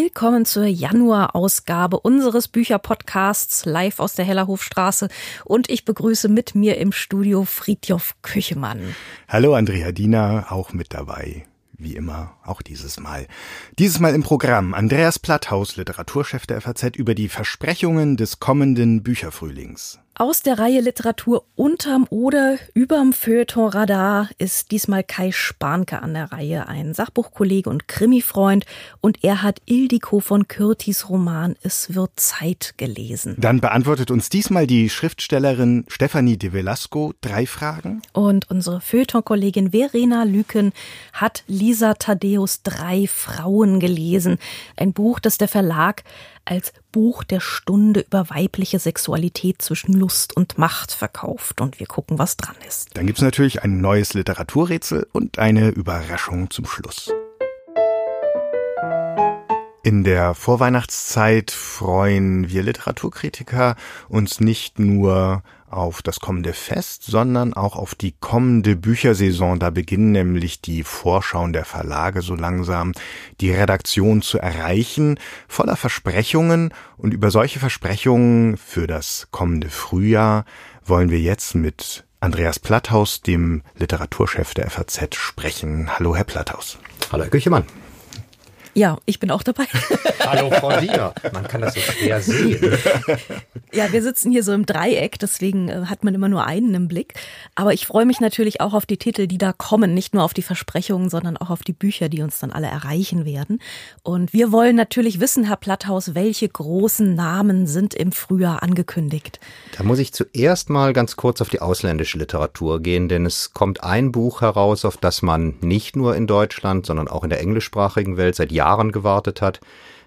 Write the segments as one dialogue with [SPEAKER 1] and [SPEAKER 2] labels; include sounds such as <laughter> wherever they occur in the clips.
[SPEAKER 1] Willkommen zur Januar-Ausgabe unseres Bücherpodcasts live aus der Hellerhofstraße. Und ich begrüße mit mir im Studio Friedjof Küchemann.
[SPEAKER 2] Hallo Andrea Diener, auch mit dabei. Wie immer, auch dieses Mal. Dieses Mal im Programm Andreas Platthaus, Literaturchef der FAZ, über die Versprechungen des kommenden Bücherfrühlings.
[SPEAKER 1] Aus der Reihe Literatur unterm oder überm Feuilleton Radar ist diesmal Kai Spanke an der Reihe, ein Sachbuchkollege und Krimifreund. Und er hat Ildiko von Kürtis Roman Es wird Zeit gelesen.
[SPEAKER 2] Dann beantwortet uns diesmal die Schriftstellerin Stefanie de Velasco drei Fragen.
[SPEAKER 1] Und unsere Feuilleton-Kollegin Verena Lüken hat Lisa Thaddeus Drei Frauen gelesen. Ein Buch, das der Verlag als Buch der Stunde über weibliche Sexualität zwischen Lust und Macht verkauft und wir gucken, was dran ist.
[SPEAKER 2] Dann gibt's natürlich ein neues Literaturrätsel und eine Überraschung zum Schluss. In der Vorweihnachtszeit freuen wir Literaturkritiker uns nicht nur auf das kommende Fest, sondern auch auf die kommende Büchersaison. Da beginnen nämlich die Vorschauen der Verlage so langsam die Redaktion zu erreichen, voller Versprechungen. Und über solche Versprechungen für das kommende Frühjahr wollen wir jetzt mit Andreas Platthaus, dem Literaturchef der FAZ, sprechen. Hallo, Herr Platthaus.
[SPEAKER 3] Hallo, Herr Küchemann.
[SPEAKER 1] Ja, ich bin auch dabei. <laughs>
[SPEAKER 3] Hallo Frau Diener. Man kann das so schwer sehen.
[SPEAKER 1] Ja, wir sitzen hier so im Dreieck, deswegen äh, hat man immer nur einen im Blick. Aber ich freue mich natürlich auch auf die Titel, die da kommen. Nicht nur auf die Versprechungen, sondern auch auf die Bücher, die uns dann alle erreichen werden. Und wir wollen natürlich wissen, Herr Platthaus, welche großen Namen sind im Frühjahr angekündigt?
[SPEAKER 3] Da muss ich zuerst mal ganz kurz auf die ausländische Literatur gehen, denn es kommt ein Buch heraus, auf das man nicht nur in Deutschland, sondern auch in der englischsprachigen Welt seit Jahren Jahren gewartet hat,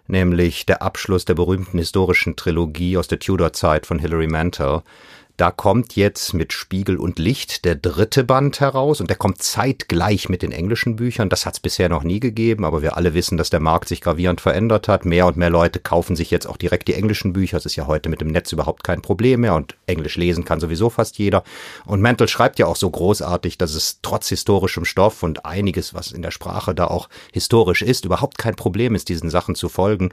[SPEAKER 3] nämlich der Abschluss der berühmten historischen Trilogie aus der Tudor-Zeit von Hilary Mantel. Da kommt jetzt mit Spiegel und Licht der dritte Band heraus und der kommt zeitgleich mit den englischen Büchern. Das hat es bisher noch nie gegeben, aber wir alle wissen, dass der Markt sich gravierend verändert hat. Mehr und mehr Leute kaufen sich jetzt auch direkt die englischen Bücher. Es ist ja heute mit dem Netz überhaupt kein Problem mehr und Englisch lesen kann sowieso fast jeder. Und Mantle schreibt ja auch so großartig, dass es trotz historischem Stoff und einiges, was in der Sprache da auch historisch ist, überhaupt kein Problem ist, diesen Sachen zu folgen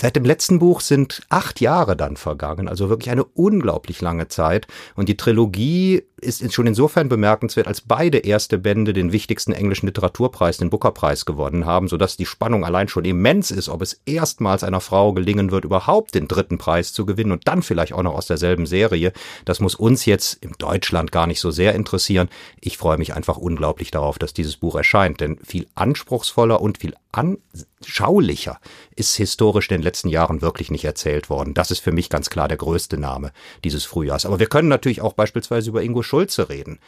[SPEAKER 3] seit dem letzten Buch sind acht Jahre dann vergangen, also wirklich eine unglaublich lange Zeit. Und die Trilogie ist schon insofern bemerkenswert, als beide erste Bände den wichtigsten englischen Literaturpreis, den Booker-Preis gewonnen haben, sodass die Spannung allein schon immens ist, ob es erstmals einer Frau gelingen wird, überhaupt den dritten Preis zu gewinnen und dann vielleicht auch noch aus derselben Serie. Das muss uns jetzt in Deutschland gar nicht so sehr interessieren. Ich freue mich einfach unglaublich darauf, dass dieses Buch erscheint, denn viel anspruchsvoller und viel anschaulicher ist historisch in den letzten Jahren wirklich nicht erzählt worden. Das ist für mich ganz klar der größte Name dieses Frühjahrs. Aber wir können natürlich auch beispielsweise über Ingo Schulze reden.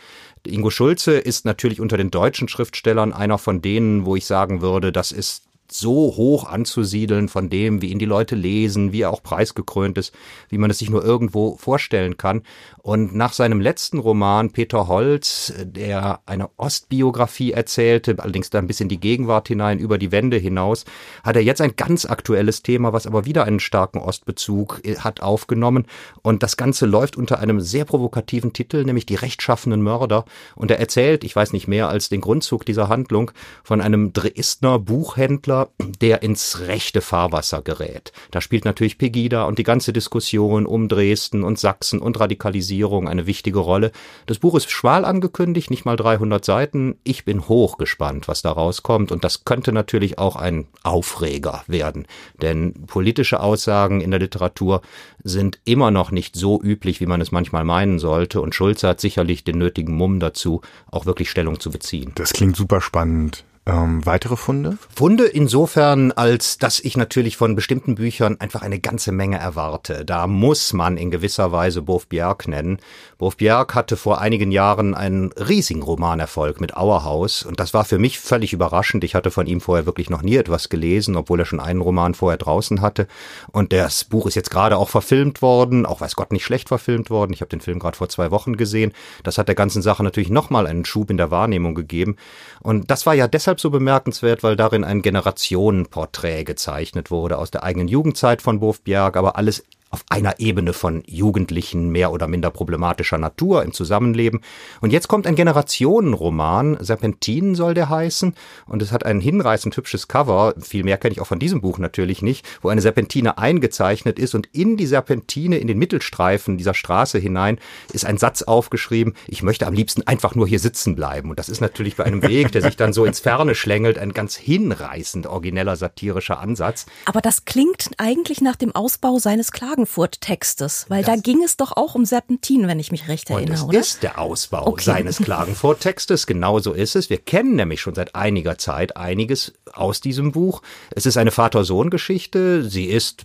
[SPEAKER 3] Ingo Schulze ist natürlich unter den deutschen Schriftstellern einer von denen, wo ich sagen würde, das ist so hoch anzusiedeln von dem, wie ihn die Leute lesen, wie er auch preisgekrönt ist, wie man es sich nur irgendwo vorstellen kann. Und nach seinem letzten Roman Peter Holz, der eine Ostbiografie erzählte, allerdings da ein bisschen die Gegenwart hinein, über die Wände hinaus, hat er jetzt ein ganz aktuelles Thema, was aber wieder einen starken Ostbezug äh, hat aufgenommen. Und das Ganze läuft unter einem sehr provokativen Titel, nämlich die rechtschaffenen Mörder. Und er erzählt, ich weiß nicht mehr als den Grundzug dieser Handlung, von einem Dresdner Buchhändler, der ins rechte Fahrwasser gerät. Da spielt natürlich Pegida und die ganze Diskussion um Dresden und Sachsen und Radikalisierung eine wichtige Rolle. Das Buch ist schmal angekündigt, nicht mal 300 Seiten. Ich bin hochgespannt, was da rauskommt und das könnte natürlich auch ein Aufreger werden, denn politische Aussagen in der Literatur sind immer noch nicht so üblich, wie man es manchmal meinen sollte und Schulze hat sicherlich den nötigen Mumm dazu, auch wirklich Stellung zu beziehen.
[SPEAKER 2] Das klingt super spannend. Ähm, weitere Funde?
[SPEAKER 3] Funde insofern, als dass ich natürlich von bestimmten Büchern einfach eine ganze Menge erwarte. Da muss man in gewisser Weise Bof Bjerg nennen. Bof Bjerg hatte vor einigen Jahren einen riesigen Romanerfolg mit Auerhaus und das war für mich völlig überraschend. Ich hatte von ihm vorher wirklich noch nie etwas gelesen, obwohl er schon einen Roman vorher draußen hatte. Und das Buch ist jetzt gerade auch verfilmt worden, auch weiß Gott nicht schlecht verfilmt worden. Ich habe den Film gerade vor zwei Wochen gesehen. Das hat der ganzen Sache natürlich nochmal einen Schub in der Wahrnehmung gegeben. Und das war ja deshalb deshalb so bemerkenswert, weil darin ein Generationenporträt gezeichnet wurde aus der eigenen Jugendzeit von Bofbjerg, aber alles auf einer Ebene von Jugendlichen mehr oder minder problematischer Natur im Zusammenleben. Und jetzt kommt ein Generationenroman, Serpentinen soll der heißen, und es hat ein hinreißend hübsches Cover, viel mehr kenne ich auch von diesem Buch natürlich nicht, wo eine Serpentine eingezeichnet ist und in die Serpentine, in den Mittelstreifen dieser Straße hinein, ist ein Satz aufgeschrieben, ich möchte am liebsten einfach nur hier sitzen bleiben. Und das ist natürlich bei einem Weg, der sich dann so ins Ferne schlängelt, ein ganz hinreißend origineller satirischer Ansatz.
[SPEAKER 1] Aber das klingt eigentlich nach dem Ausbau seines Klagenfurt-Textes, weil das da ging es doch auch um Serpentin, wenn ich mich recht erinnere,
[SPEAKER 3] und es ist der Ausbau okay. seines Klagenfurt-Textes, genau so ist es. Wir kennen nämlich schon seit einiger Zeit einiges aus diesem Buch. Es ist eine Vater-Sohn-Geschichte. Sie ist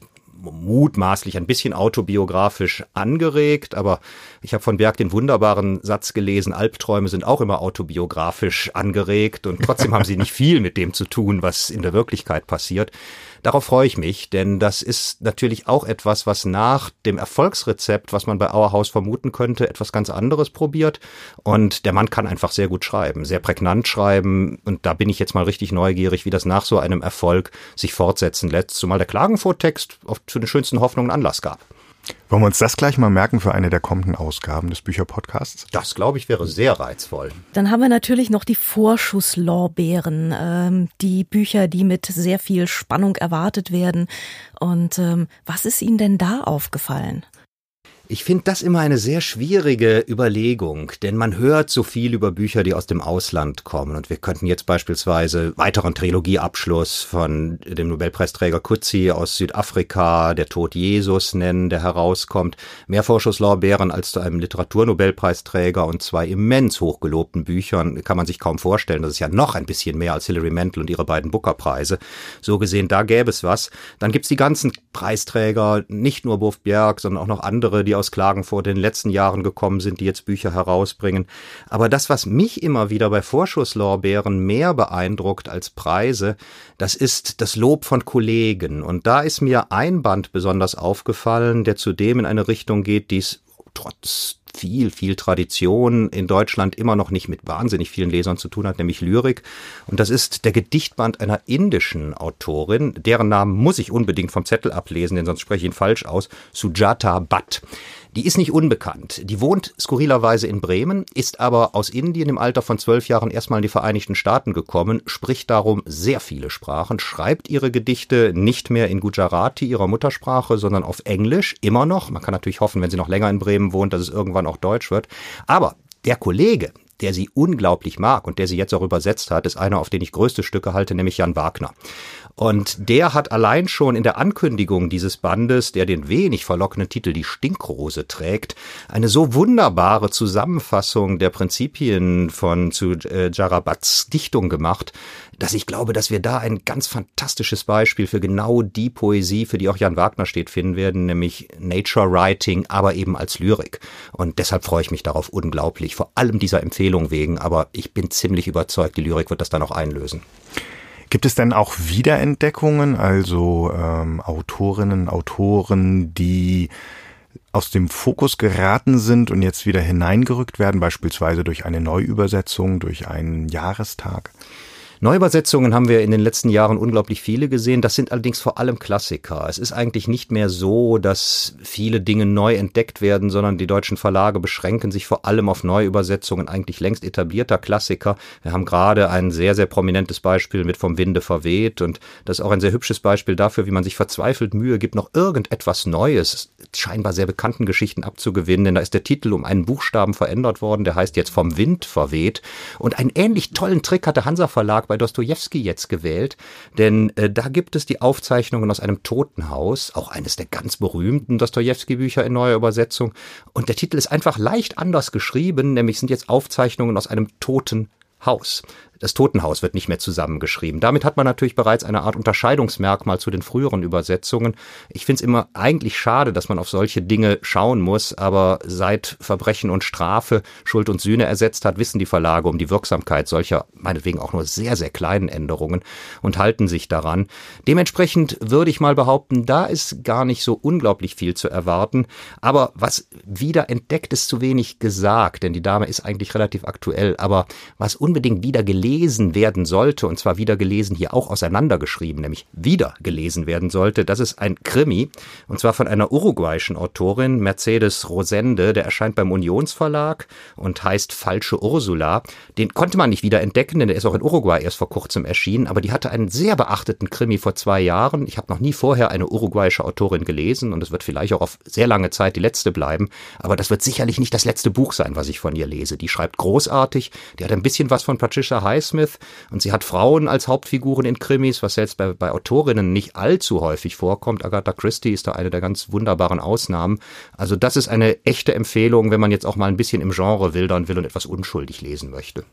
[SPEAKER 3] mutmaßlich ein bisschen autobiografisch angeregt, aber ich habe von Berg den wunderbaren Satz gelesen, Albträume sind auch immer autobiografisch angeregt und trotzdem haben sie nicht <laughs> viel mit dem zu tun, was in der Wirklichkeit passiert. Darauf freue ich mich, denn das ist natürlich auch etwas, was nach dem Erfolgsrezept, was man bei Auerhaus vermuten könnte, etwas ganz anderes probiert. Und der Mann kann einfach sehr gut schreiben, sehr prägnant schreiben. Und da bin ich jetzt mal richtig neugierig, wie das nach so einem Erfolg sich fortsetzen lässt, zumal der Klagenfurt-Text zu den schönsten Hoffnungen Anlass gab.
[SPEAKER 2] Wollen wir uns das gleich mal merken für eine der kommenden Ausgaben des Bücherpodcasts?
[SPEAKER 3] Das, glaube ich, wäre sehr reizvoll.
[SPEAKER 1] Dann haben wir natürlich noch die Vorschusslorbeeren, ähm, die Bücher, die mit sehr viel Spannung erwartet werden. Und ähm, was ist Ihnen denn da aufgefallen?
[SPEAKER 3] Ich finde das immer eine sehr schwierige Überlegung, denn man hört so viel über Bücher, die aus dem Ausland kommen. Und wir könnten jetzt beispielsweise weiteren Trilogieabschluss von dem Nobelpreisträger Kutzi aus Südafrika, Der Tod Jesus nennen, der herauskommt. Mehr Vorschusslorbeeren als zu einem Literaturnobelpreisträger und zwei immens hochgelobten Büchern kann man sich kaum vorstellen. Das ist ja noch ein bisschen mehr als Hilary Mantel und ihre beiden Booker-Preise. So gesehen, da gäbe es was. Dann gibt's die ganzen Preisträger, nicht nur Wurf Bjerg, sondern auch noch andere, die aus Klagenfurt in den letzten Jahren gekommen sind, die jetzt Bücher herausbringen. Aber das, was mich immer wieder bei Vorschusslorbeeren mehr beeindruckt als Preise, das ist das Lob von Kollegen. Und da ist mir ein Band besonders aufgefallen, der zudem in eine Richtung geht, die es trotz viel, viel Tradition in Deutschland immer noch nicht mit wahnsinnig vielen Lesern zu tun hat, nämlich Lyrik. Und das ist der Gedichtband einer indischen Autorin, deren Namen muss ich unbedingt vom Zettel ablesen, denn sonst spreche ich ihn falsch aus, Sujata Bhatt. Die ist nicht unbekannt. Die wohnt skurrilerweise in Bremen, ist aber aus Indien im Alter von zwölf Jahren erstmal in die Vereinigten Staaten gekommen, spricht darum sehr viele Sprachen, schreibt ihre Gedichte nicht mehr in Gujarati, ihrer Muttersprache, sondern auf Englisch, immer noch. Man kann natürlich hoffen, wenn sie noch länger in Bremen wohnt, dass es irgendwann auch Deutsch wird. Aber der Kollege, der sie unglaublich mag und der sie jetzt auch übersetzt hat, ist einer, auf den ich größte Stücke halte, nämlich Jan Wagner. Und der hat allein schon in der Ankündigung dieses Bandes, der den wenig verlockenden Titel Die Stinkrose trägt, eine so wunderbare Zusammenfassung der Prinzipien von zu äh, Jarabats Dichtung gemacht, dass ich glaube, dass wir da ein ganz fantastisches Beispiel für genau die Poesie, für die auch Jan Wagner steht, finden werden, nämlich Nature Writing, aber eben als Lyrik. Und deshalb freue ich mich darauf unglaublich, vor allem dieser Empfehlung wegen, aber ich bin ziemlich überzeugt, die Lyrik wird das dann auch einlösen.
[SPEAKER 2] Gibt es denn auch Wiederentdeckungen, also ähm, Autorinnen, Autoren, die aus dem Fokus geraten sind und jetzt wieder hineingerückt werden, beispielsweise durch eine Neuübersetzung, durch einen Jahrestag?
[SPEAKER 3] Neuübersetzungen haben wir in den letzten Jahren unglaublich viele gesehen. Das sind allerdings vor allem Klassiker. Es ist eigentlich nicht mehr so, dass viele Dinge neu entdeckt werden, sondern die deutschen Verlage beschränken sich vor allem auf Neuübersetzungen eigentlich längst etablierter Klassiker. Wir haben gerade ein sehr, sehr prominentes Beispiel mit Vom Winde verweht und das ist auch ein sehr hübsches Beispiel dafür, wie man sich verzweifelt Mühe gibt, noch irgendetwas Neues, scheinbar sehr bekannten Geschichten abzugewinnen, denn da ist der Titel um einen Buchstaben verändert worden, der heißt jetzt Vom Wind verweht und einen ähnlich tollen Trick hatte Hansa Verlag bei Dostoevsky jetzt gewählt, denn äh, da gibt es die Aufzeichnungen aus einem Totenhaus, auch eines der ganz berühmten Dostoevsky-Bücher in neuer Übersetzung. Und der Titel ist einfach leicht anders geschrieben, nämlich sind jetzt Aufzeichnungen aus einem toten Haus. Das Totenhaus wird nicht mehr zusammengeschrieben. Damit hat man natürlich bereits eine Art Unterscheidungsmerkmal zu den früheren Übersetzungen. Ich finde es immer eigentlich schade, dass man auf solche Dinge schauen muss, aber seit Verbrechen und Strafe Schuld und Sühne ersetzt hat, wissen die Verlage um die Wirksamkeit solcher, meinetwegen auch nur sehr, sehr kleinen Änderungen und halten sich daran. Dementsprechend würde ich mal behaupten, da ist gar nicht so unglaublich viel zu erwarten. Aber was wieder entdeckt, ist zu wenig gesagt, denn die Dame ist eigentlich relativ aktuell. Aber was unbedingt wieder gelesen gelesen werden sollte, und zwar wieder gelesen, hier auch auseinandergeschrieben, nämlich wieder gelesen werden sollte. Das ist ein Krimi, und zwar von einer uruguayischen Autorin, Mercedes Rosende, der erscheint beim Unionsverlag und heißt Falsche Ursula. Den konnte man nicht wieder entdecken, denn der ist auch in Uruguay erst vor kurzem erschienen, aber die hatte einen sehr beachteten Krimi vor zwei Jahren. Ich habe noch nie vorher eine uruguayische Autorin gelesen und es wird vielleicht auch auf sehr lange Zeit die letzte bleiben, aber das wird sicherlich nicht das letzte Buch sein, was ich von ihr lese. Die schreibt großartig, die hat ein bisschen was von Patricia Highsmith und sie hat Frauen als Hauptfiguren in Krimis, was jetzt bei, bei Autorinnen nicht allzu häufig vorkommt. Agatha Christie ist da eine der ganz wunderbaren Ausnahmen. Also das ist eine echte Empfehlung, wenn man jetzt auch mal ein bisschen im Genre wildern will und etwas unschuldig lesen möchte.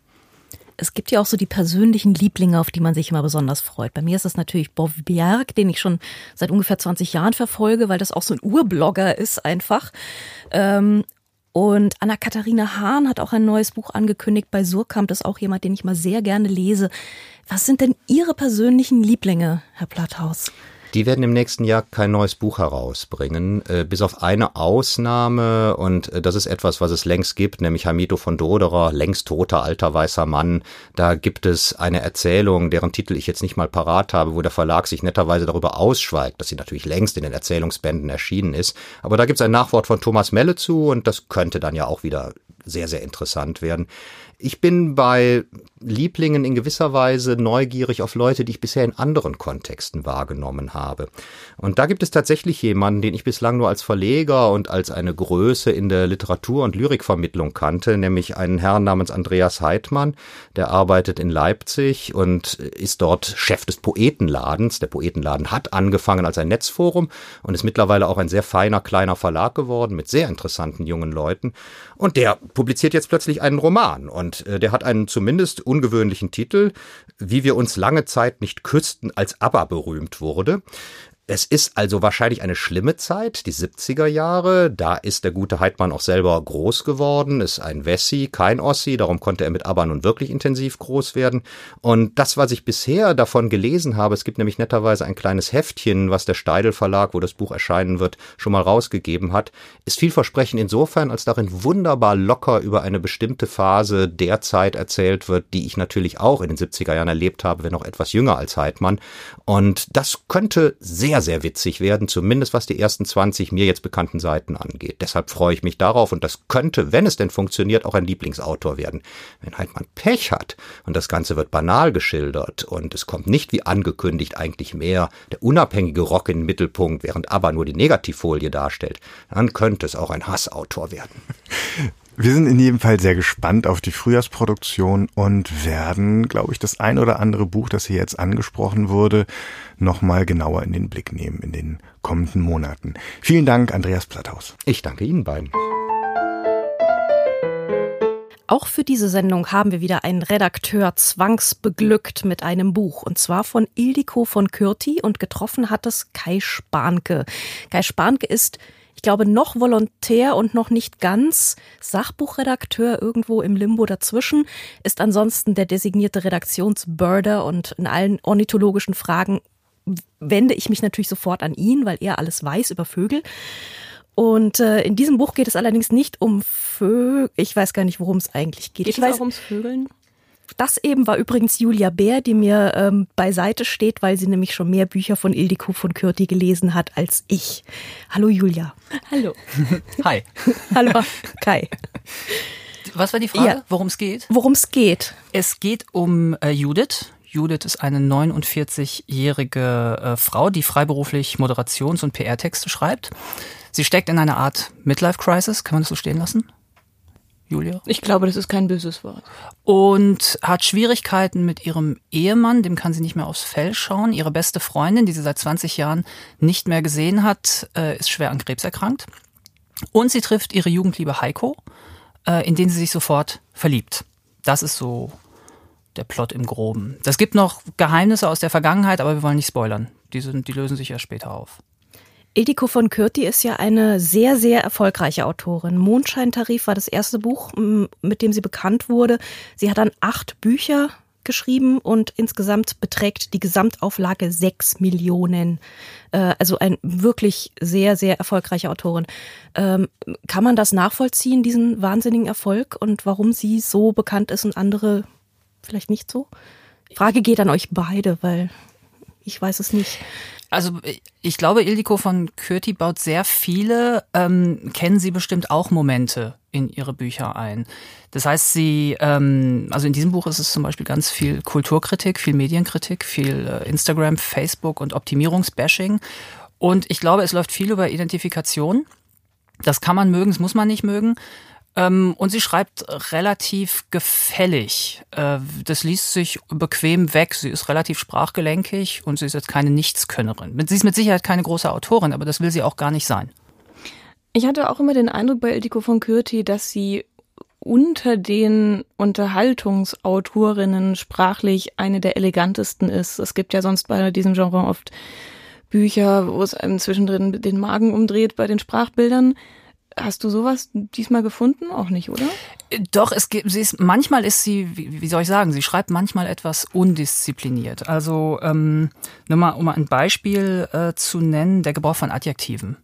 [SPEAKER 1] Es gibt ja auch so die persönlichen Lieblinge, auf die man sich immer besonders freut. Bei mir ist das natürlich Bob Bjerg, den ich schon seit ungefähr 20 Jahren verfolge, weil das auch so ein Urblogger ist einfach. Und Anna-Katharina Hahn hat auch ein neues Buch angekündigt. Bei Surkamp das ist auch jemand, den ich mal sehr gerne lese. Was sind denn Ihre persönlichen Lieblinge, Herr Platthaus?
[SPEAKER 3] Die werden im nächsten Jahr kein neues Buch herausbringen, äh, bis auf eine Ausnahme und äh, das ist etwas, was es längst gibt, nämlich Hamito von Doderer, längst toter alter weißer Mann. Da gibt es eine Erzählung, deren Titel ich jetzt nicht mal parat habe, wo der Verlag sich netterweise darüber ausschweigt, dass sie natürlich längst in den Erzählungsbänden erschienen ist. Aber da gibt es ein Nachwort von Thomas Melle zu und das könnte dann ja auch wieder sehr, sehr interessant werden. Ich bin bei Lieblingen in gewisser Weise neugierig auf Leute, die ich bisher in anderen Kontexten wahrgenommen habe. Und da gibt es tatsächlich jemanden, den ich bislang nur als Verleger und als eine Größe in der Literatur- und Lyrikvermittlung kannte, nämlich einen Herrn namens Andreas Heidmann, der arbeitet in Leipzig und ist dort Chef des Poetenladens. Der Poetenladen hat angefangen als ein Netzforum und ist mittlerweile auch ein sehr feiner kleiner Verlag geworden mit sehr interessanten jungen Leuten. Und der publiziert jetzt plötzlich einen Roman und äh, der hat einen zumindest ungewöhnlichen Titel, wie wir uns lange Zeit nicht küssten, als ABBA berühmt wurde. Es ist also wahrscheinlich eine schlimme Zeit, die 70er Jahre. Da ist der gute Heidmann auch selber groß geworden, ist ein Wessi, kein Ossi, darum konnte er mit ABBA nun wirklich intensiv groß werden. Und das, was ich bisher davon gelesen habe, es gibt nämlich netterweise ein kleines Heftchen, was der Steidel Verlag, wo das Buch erscheinen wird, schon mal rausgegeben hat, ist vielversprechend insofern, als darin wunderbar locker über eine bestimmte Phase der Zeit erzählt wird, die ich natürlich auch in den 70er Jahren erlebt habe, wenn auch etwas jünger als Heidmann. Und das könnte sehr sehr, witzig werden, zumindest was die ersten 20 mir jetzt bekannten Seiten angeht. Deshalb freue ich mich darauf und das könnte, wenn es denn funktioniert, auch ein Lieblingsautor werden. Wenn halt man Pech hat und das Ganze wird banal geschildert und es kommt nicht wie angekündigt eigentlich mehr der unabhängige Rock in den Mittelpunkt, während aber nur die Negativfolie darstellt, dann könnte es auch ein Hassautor werden. <laughs>
[SPEAKER 2] Wir sind in jedem Fall sehr gespannt auf die Frühjahrsproduktion und werden, glaube ich, das ein oder andere Buch, das hier jetzt angesprochen wurde, nochmal genauer in den Blick nehmen in den kommenden Monaten. Vielen Dank, Andreas Platthaus.
[SPEAKER 3] Ich danke Ihnen beiden.
[SPEAKER 1] Auch für diese Sendung haben wir wieder einen Redakteur zwangsbeglückt mit einem Buch. Und zwar von Ildiko von Kürti und getroffen hat es Kai Spanke. Kai Spanke ist ich glaube, noch Volontär und noch nicht ganz Sachbuchredakteur irgendwo im Limbo dazwischen, ist ansonsten der designierte Redaktionsbirder und in allen ornithologischen Fragen wende ich mich natürlich sofort an ihn, weil er alles weiß über Vögel. Und äh, in diesem Buch geht es allerdings nicht um Vögel. Ich weiß gar nicht, worum es eigentlich geht.
[SPEAKER 4] Geht
[SPEAKER 1] ich
[SPEAKER 4] es
[SPEAKER 1] weiß,
[SPEAKER 4] auch ums Vögeln?
[SPEAKER 1] Das eben war übrigens Julia Bär, die mir ähm, beiseite steht, weil sie nämlich schon mehr Bücher von Ildiko von Kürti gelesen hat als ich. Hallo Julia.
[SPEAKER 4] Hallo. <laughs>
[SPEAKER 5] Hi. <laughs>
[SPEAKER 1] Hallo Kai.
[SPEAKER 5] Was war die Frage,
[SPEAKER 1] Ja.
[SPEAKER 5] worum es geht?
[SPEAKER 1] Worum es geht?
[SPEAKER 5] Es geht um äh, Judith. Judith ist eine 49-jährige äh, Frau, die freiberuflich Moderations- und PR-Texte schreibt. Sie steckt in einer Art Midlife-Crisis, kann man das so stehen lassen? Julia?
[SPEAKER 4] Ich glaube, das ist kein böses Wort.
[SPEAKER 5] und hat Schwierigkeiten mit ihrem Ehemann, dem kann sie nicht mehr aufs Fell schauen. Ihre beste Freundin, die sie seit 20 Jahren nicht mehr gesehen hat, äh, ist schwer an Krebs erkrankt. Und sie trifft ihre Jugendliebe Heiko, äh, in den sie sich sofort verliebt. Das ist so der Plot im Groben. Das gibt noch Geheimnisse aus der Vergangenheit, aber wir wollen nicht spoilern. Die, sind, die lösen sich ja später auf.
[SPEAKER 1] Ildiko von Kürti ist ja eine sehr, sehr erfolgreiche Autorin. Mondscheintarif war das erste Buch, mit dem sie bekannt wurde. Sie hat dann acht Bücher geschrieben und insgesamt beträgt die Gesamtauflage sechs Millionen. Äh, also ein wirklich sehr, sehr erfolgreiche Autorin. Ähm, kann man das nachvollziehen, diesen wahnsinnigen Erfolg und warum sie so bekannt ist und andere vielleicht nicht so? Frage geht an euch beide, weil ich weiß es nicht.
[SPEAKER 5] Also ich glaube, Ildiko von Kürti baut sehr viele, ähm, kennen Sie bestimmt auch Momente in ihre Bücher ein. Das heißt, sie, ähm, also in diesem Buch ist es zum Beispiel ganz viel Kulturkritik, viel Medienkritik, viel äh, Instagram, Facebook und Optimierungsbashing. Und ich glaube, es läuft viel über Identifikation. Das kann man mögen, das muss man nicht mögen. Ähm, und sie schreibt relativ gefällig. Äh, das liest sich bequem weg. Sie ist relativ sprachgelenkig und sie ist jetzt keine Nichtskönnerin. Sie ist mit Sicherheit keine große Autorin, aber das will sie auch gar nicht sein.
[SPEAKER 4] Ich hatte auch immer den Eindruck bei Ildiko von Kürti, dass sie unter den Unterhaltungsautorinnen sprachlich eine der elegantesten ist. Es gibt ja sonst bei diesem Genre oft Bücher, wo es einem zwischendrin den Magen umdreht bei den Sprachbildern. Hast du sowas diesmal gefunden? Auch nicht, oder?
[SPEAKER 5] Doch, es gibt, sie ist, manchmal ist sie, wie, wie soll ich sagen, sie schreibt manchmal etwas undiszipliniert. Also, ähm, nur mal, um mal ein Beispiel äh, zu nennen, der Gebrauch von Adjektiven.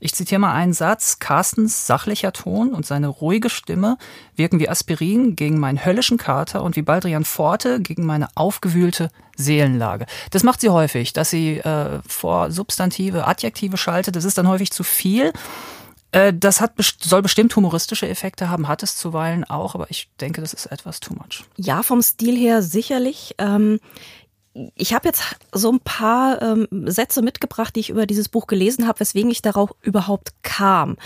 [SPEAKER 5] Ich zitiere mal einen Satz. Carstens sachlicher Ton und seine ruhige Stimme wirken wie Aspirin gegen meinen höllischen Kater und wie Baldrian Forte gegen meine aufgewühlte Seelenlage. Das macht sie häufig, dass sie äh, vor Substantive Adjektive schaltet. Das ist dann häufig zu viel. Äh, das hat, soll bestimmt humoristische Effekte haben, hat es zuweilen auch, aber ich denke, das ist etwas too much.
[SPEAKER 1] Ja, vom Stil her sicherlich. Ähm ich habe jetzt so ein paar ähm, Sätze mitgebracht, die ich über dieses Buch gelesen habe, weswegen ich darauf überhaupt kam.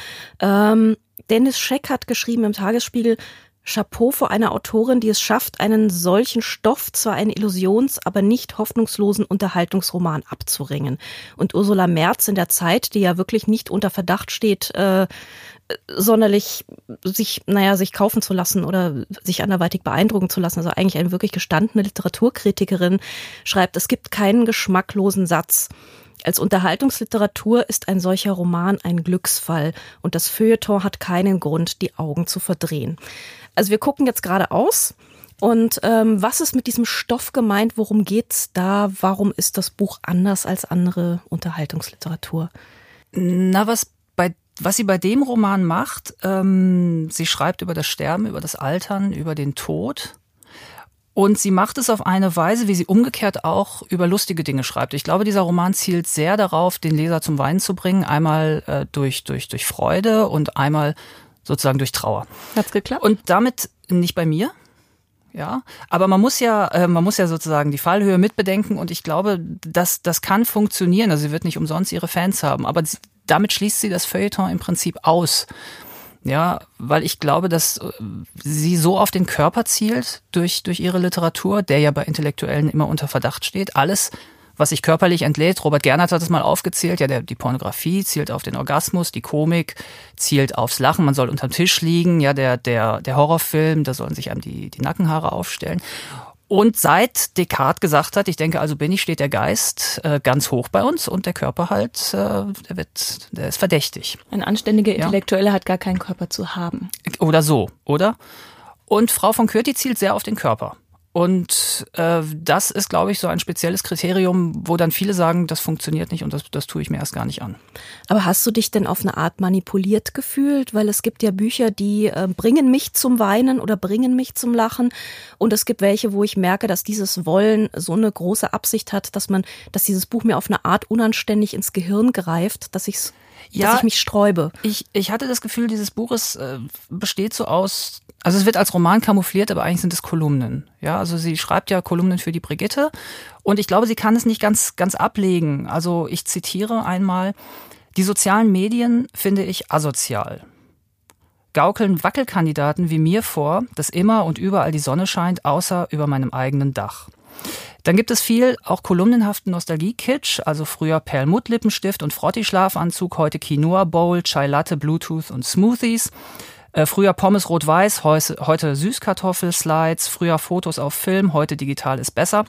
[SPEAKER 1] Ähm, Dennis Scheck hat geschrieben im Tagesspiegel, Chapeau vor einer Autorin, die es schafft, einen solchen Stoff, zwar einen illusions-, aber nicht hoffnungslosen Unterhaltungsroman abzuringen. Und Ursula Merz in der Zeit, die ja wirklich nicht unter Verdacht steht, äh, sonderlich sich, naja, sich kaufen zu lassen oder sich anderweitig beeindrucken zu lassen, also eigentlich eine wirklich gestandene Literaturkritikerin, schreibt, es gibt keinen geschmacklosen Satz. Als Unterhaltungsliteratur ist ein solcher Roman ein Glücksfall und das Feuilleton hat keinen Grund, die Augen zu verdrehen. Also wir gucken jetzt gerade aus. Und ähm, was ist mit diesem Stoff gemeint? Worum geht's da? Warum ist das Buch anders als andere Unterhaltungsliteratur?
[SPEAKER 5] Na, was bei was sie bei dem Roman macht, ähm, sie schreibt über das Sterben, über das Altern, über den Tod. Und sie macht es auf eine Weise, wie sie umgekehrt auch über lustige Dinge schreibt. Ich glaube, dieser Roman zielt sehr darauf, den Leser zum Weinen zu bringen. Einmal äh, durch, durch, durch Freude und einmal sozusagen durch Trauer.
[SPEAKER 4] Hat's geklappt?
[SPEAKER 5] Und damit nicht bei mir. Ja, aber man muss ja, äh, man muss ja sozusagen die Fallhöhe mitbedenken und ich glaube, dass das kann funktionieren. Also sie wird nicht umsonst ihre Fans haben, aber damit schließt sie das Feuilleton im Prinzip aus. Ja, weil ich glaube, dass äh, sie so auf den Körper zielt durch, durch ihre Literatur, der ja bei Intellektuellen immer unter Verdacht steht. Alles was sich körperlich entlädt. Robert Gernert hat es mal aufgezählt. Ja, der, die Pornografie zielt auf den Orgasmus, die Komik zielt aufs Lachen. Man soll unterm Tisch liegen. Ja, der, der, der Horrorfilm, da sollen sich einem die, die Nackenhaare aufstellen. Und seit Descartes gesagt hat, ich denke, also bin ich, steht der Geist äh, ganz hoch bei uns und der Körper halt, äh, der wird, der ist verdächtig.
[SPEAKER 4] Ein anständiger Intellektueller ja. hat gar keinen Körper zu haben.
[SPEAKER 5] Oder so, oder? Und Frau von Kürti zielt sehr auf den Körper. Und äh, das ist, glaube ich, so ein spezielles Kriterium, wo dann viele sagen, das funktioniert nicht und das, das tue ich mir erst gar nicht an.
[SPEAKER 1] Aber hast du dich denn auf eine Art manipuliert gefühlt? Weil es gibt ja Bücher, die äh, bringen mich zum Weinen oder bringen mich zum Lachen. Und es gibt welche, wo ich merke, dass dieses Wollen so eine große Absicht hat, dass man, dass dieses Buch mir auf eine Art unanständig ins Gehirn greift, dass ich ja, dass ich mich sträube.
[SPEAKER 5] Ich, ich hatte das Gefühl, dieses Buches äh, besteht so aus also es wird als Roman kamoufliert, aber eigentlich sind es Kolumnen. Ja, also sie schreibt ja Kolumnen für die Brigitte und ich glaube, sie kann es nicht ganz ganz ablegen. Also ich zitiere einmal: Die sozialen Medien finde ich asozial. Gaukeln Wackelkandidaten wie mir vor, dass immer und überall die Sonne scheint, außer über meinem eigenen Dach. Dann gibt es viel auch kolumnenhaften Nostalgie-Kitsch, also früher Perlmutt-Lippenstift und Frotti-Schlafanzug, heute Quinoa Bowl, Chai Latte, Bluetooth und Smoothies. Äh, früher Pommes rot-weiß, heute Süßkartoffel-Slides, früher Fotos auf Film, heute digital ist besser.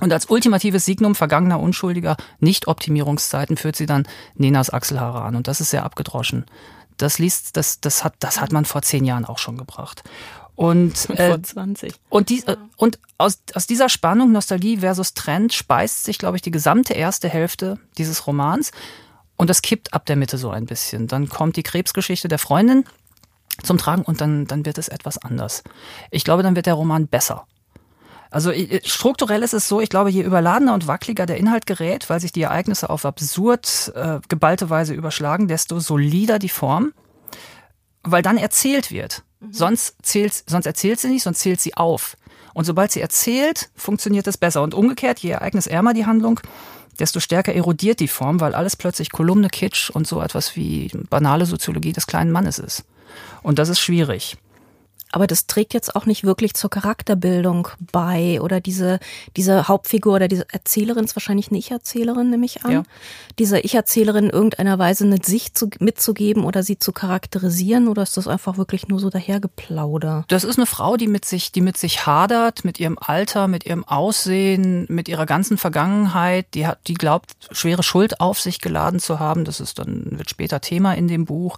[SPEAKER 5] Und als ultimatives Signum vergangener unschuldiger Nicht-Optimierungszeiten führt sie dann Nenas Achselhaare an. Und das ist sehr abgedroschen. Das liest, das, das hat, das hat man vor zehn Jahren auch schon gebracht. Und, <laughs>
[SPEAKER 4] äh, vor 20.
[SPEAKER 5] Und, die, äh, und aus, aus dieser Spannung Nostalgie versus Trend speist sich, glaube ich, die gesamte erste Hälfte dieses Romans. Und das kippt ab der Mitte so ein bisschen. Dann kommt die Krebsgeschichte der Freundin, zum Tragen und dann, dann wird es etwas anders. Ich glaube, dann wird der Roman besser. Also strukturell ist es so, ich glaube, je überladener und wackeliger der Inhalt gerät, weil sich die Ereignisse auf absurd äh, geballte Weise überschlagen, desto solider die Form, weil dann erzählt wird. Mhm. Sonst, zählt, sonst erzählt sie nicht, sonst zählt sie auf. Und sobald sie erzählt, funktioniert es besser. Und umgekehrt, je ereignisärmer die Handlung, desto stärker erodiert die Form, weil alles plötzlich Kolumne, Kitsch und so etwas wie banale Soziologie des kleinen Mannes ist. Und das ist schwierig.
[SPEAKER 1] Aber das trägt jetzt auch nicht wirklich zur Charakterbildung bei oder diese, diese Hauptfigur oder diese Erzählerin ist wahrscheinlich eine Ich-Erzählerin, nehme ich an. Ja. Dieser Ich-Erzählerin in irgendeiner Weise eine Sicht zu, mitzugeben oder sie zu charakterisieren oder ist das einfach wirklich nur so dahergeplauder?
[SPEAKER 5] Das ist eine Frau, die mit sich, die mit sich hadert, mit ihrem Alter, mit ihrem Aussehen, mit ihrer ganzen Vergangenheit. Die hat, die glaubt, schwere Schuld auf sich geladen zu haben. Das ist dann, wird später Thema in dem Buch.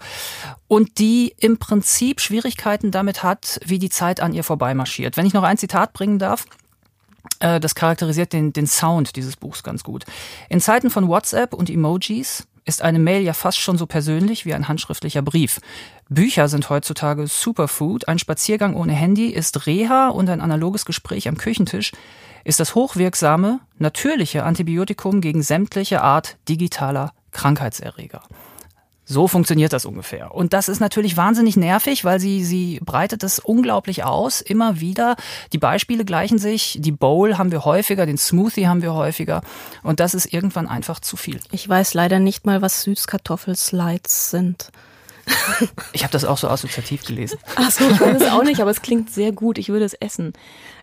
[SPEAKER 5] Und die im Prinzip Schwierigkeiten damit hat, hat, wie die Zeit an ihr vorbeimarschiert. Wenn ich noch ein Zitat bringen darf, äh, das charakterisiert den, den Sound dieses Buchs ganz gut. In Zeiten von WhatsApp und Emojis ist eine Mail ja fast schon so persönlich wie ein handschriftlicher Brief. Bücher sind heutzutage Superfood, ein Spaziergang ohne Handy ist Reha und ein analoges Gespräch am Küchentisch ist das hochwirksame, natürliche Antibiotikum gegen sämtliche Art digitaler Krankheitserreger. So funktioniert das ungefähr. Und das ist natürlich wahnsinnig nervig, weil sie, sie breitet es unglaublich aus, immer wieder. Die Beispiele gleichen sich. Die Bowl haben wir häufiger, den Smoothie haben wir häufiger. Und das ist irgendwann einfach zu viel.
[SPEAKER 1] Ich weiß leider nicht mal, was Süßkartoffelslides sind. <laughs>
[SPEAKER 5] Ich habe das auch so assoziativ gelesen.
[SPEAKER 4] Ach so, ich weiß es auch nicht, aber es klingt sehr gut. Ich würde es essen.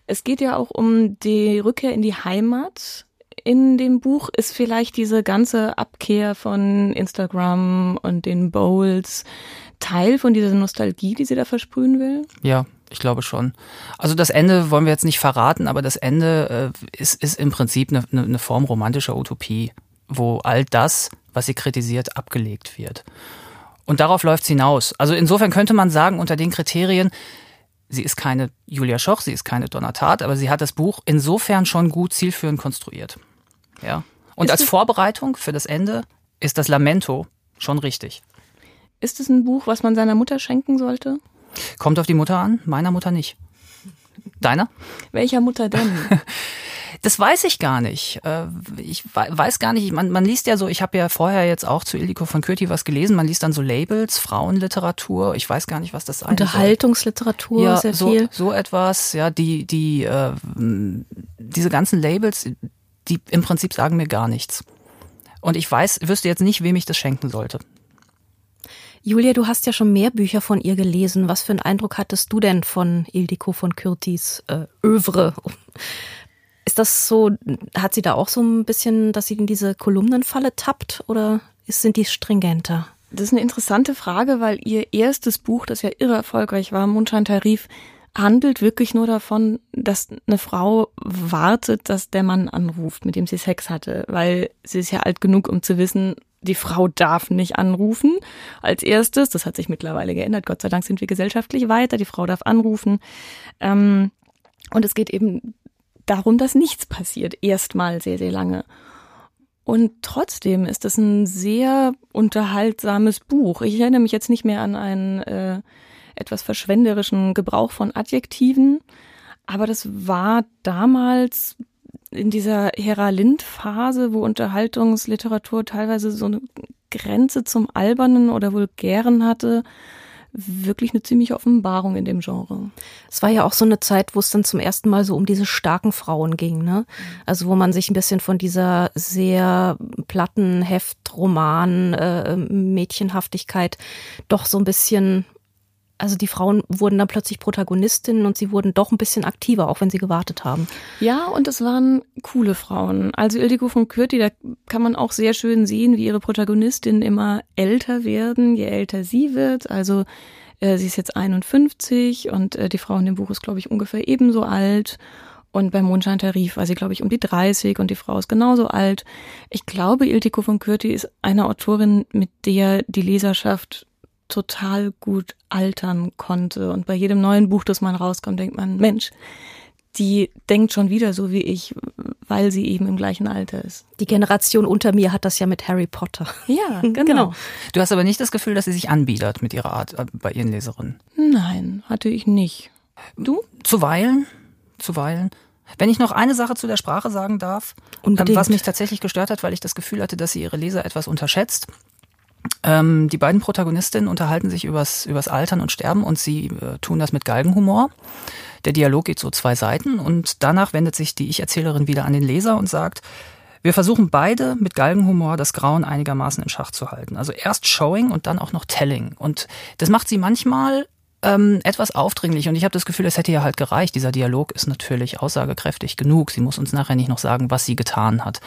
[SPEAKER 4] Es geht ja auch um die Rückkehr in die Heimat in dem Buch ist vielleicht diese ganze Abkehr von Instagram und den Bowls Teil von dieser Nostalgie, die sie da versprühen will?
[SPEAKER 5] Ja, ich glaube schon. Also das Ende wollen wir jetzt nicht verraten, aber das Ende äh, ist, ist im Prinzip eine, eine Form romantischer Utopie, wo all das, was sie kritisiert, abgelegt wird. Und darauf läuft es hinaus. Also insofern könnte man sagen, unter den Kriterien, sie ist keine Julia Schoch, sie ist keine Donatat, aber sie hat das Buch insofern schon gut zielführend konstruiert. Ja. Und ist als Vorbereitung für das Ende ist das Lamento schon richtig.
[SPEAKER 4] Ist es ein Buch, was man seiner Mutter schenken sollte?
[SPEAKER 5] Kommt auf die Mutter an, meiner Mutter nicht. Deiner?
[SPEAKER 4] Welcher Mutter denn? <laughs>
[SPEAKER 5] Das weiß ich gar nicht. Äh, ich weiß gar nicht, man, man liest ja so, ich habe ja vorher jetzt auch zu Ildiko von Kürti was gelesen, man liest dann so Labels, Frauenliteratur, ich weiß gar nicht, was das
[SPEAKER 1] sein Unterhaltungsliteratur,
[SPEAKER 5] ja,
[SPEAKER 1] sehr
[SPEAKER 5] so,
[SPEAKER 1] viel.
[SPEAKER 5] So etwas, ja, die, die, äh, diese ganzen Labels, die im Prinzip sagen mir gar nichts. Und ich weiß, wüsste jetzt nicht, wem ich das schenken sollte.
[SPEAKER 1] Julia, du hast ja schon mehr Bücher von ihr gelesen. Was für einen Eindruck hattest du denn von Ildiko von Kürtis äh, Övre? Ist das so, hat sie da auch so ein bisschen, dass sie in diese Kolumnenfalle tappt oder sind die stringenter?
[SPEAKER 4] Das ist eine interessante Frage, weil ihr erstes Buch, das ja irre erfolgreich war, Mundschein Tarif, handelt wirklich nur davon, dass eine Frau wartet, dass der Mann anruft, mit dem sie Sex hatte, weil sie ist ja alt genug, um zu wissen, die Frau darf nicht anrufen als erstes. Das hat sich mittlerweile geändert. Gott sei Dank sind wir gesellschaftlich weiter. Die Frau darf anrufen. Ähm, und es geht eben darum, dass nichts passiert. Erstmal sehr, sehr lange. Und trotzdem ist es ein sehr unterhaltsames Buch. Ich erinnere mich jetzt nicht mehr an ein äh, etwas verschwenderischen Gebrauch von Adjektiven. Aber das war damals in dieser Hera Lind-Phase, wo Unterhaltungsliteratur teilweise so eine Grenze zum Albernen oder Vulgären hatte, wirklich eine ziemliche Offenbarung in dem Genre.
[SPEAKER 1] Es war ja auch so eine Zeit, wo es dann zum ersten Mal so um diese starken Frauen ging, ne? Also wo man sich ein bisschen von dieser sehr platten Heftroman äh, Mädchenhaftigkeit doch so ein bisschen also die Frauen wurden dann plötzlich Protagonistinnen und sie wurden doch ein bisschen aktiver, auch wenn sie gewartet haben.
[SPEAKER 4] Ja, und es waren coole Frauen. Also Ildiko von Kürti, da kann man auch sehr schön sehen, wie ihre Protagonistinnen immer älter werden, je älter sie wird. Also äh, sie ist jetzt 51 und äh, die Frau in dem Buch ist, glaube ich, ungefähr ebenso alt. Und beim Mondscheintarif war sie, glaube ich, um die 30 und die Frau ist genauso alt. Ich glaube, Ildiko von Kürti ist eine Autorin, mit der die Leserschaft total gut altern konnte. Und bei jedem neuen Buch, das man rauskommt, denkt man, Mensch, die denkt schon wieder so wie ich, weil sie eben im gleichen Alter ist.
[SPEAKER 1] Die Generation unter mir hat das ja mit Harry Potter.
[SPEAKER 4] Ja, <laughs> genau. genau.
[SPEAKER 5] Du hast aber nicht das Gefühl, dass sie sich anbietet mit ihrer Art äh, bei ihren Leserinnen.
[SPEAKER 4] Nein, hatte ich nicht.
[SPEAKER 5] Du? Zuweilen, zuweilen. Wenn ich noch eine Sache zu der Sprache sagen darf,
[SPEAKER 1] Unbedingt.
[SPEAKER 5] was mich tatsächlich gestört hat, weil ich das Gefühl hatte, dass sie ihre Leser etwas unterschätzt. Ähm, die beiden Protagonistinnen unterhalten sich übers, übers Altern und Sterben und sie äh, tun das mit Galgenhumor. Der Dialog geht so zwei Seiten und danach wendet sich die Ich-Erzählerin wieder an den Leser und sagt, wir versuchen beide mit Galgenhumor das Grauen einigermaßen in Schach zu halten. Also erst Showing und dann auch noch Telling. Und das macht sie manchmal ähm, etwas aufdringlich und ich habe das Gefühl, es hätte ja halt gereicht. Dieser Dialog ist natürlich aussagekräftig genug. Sie muss uns nachher nicht noch sagen, was sie getan hat.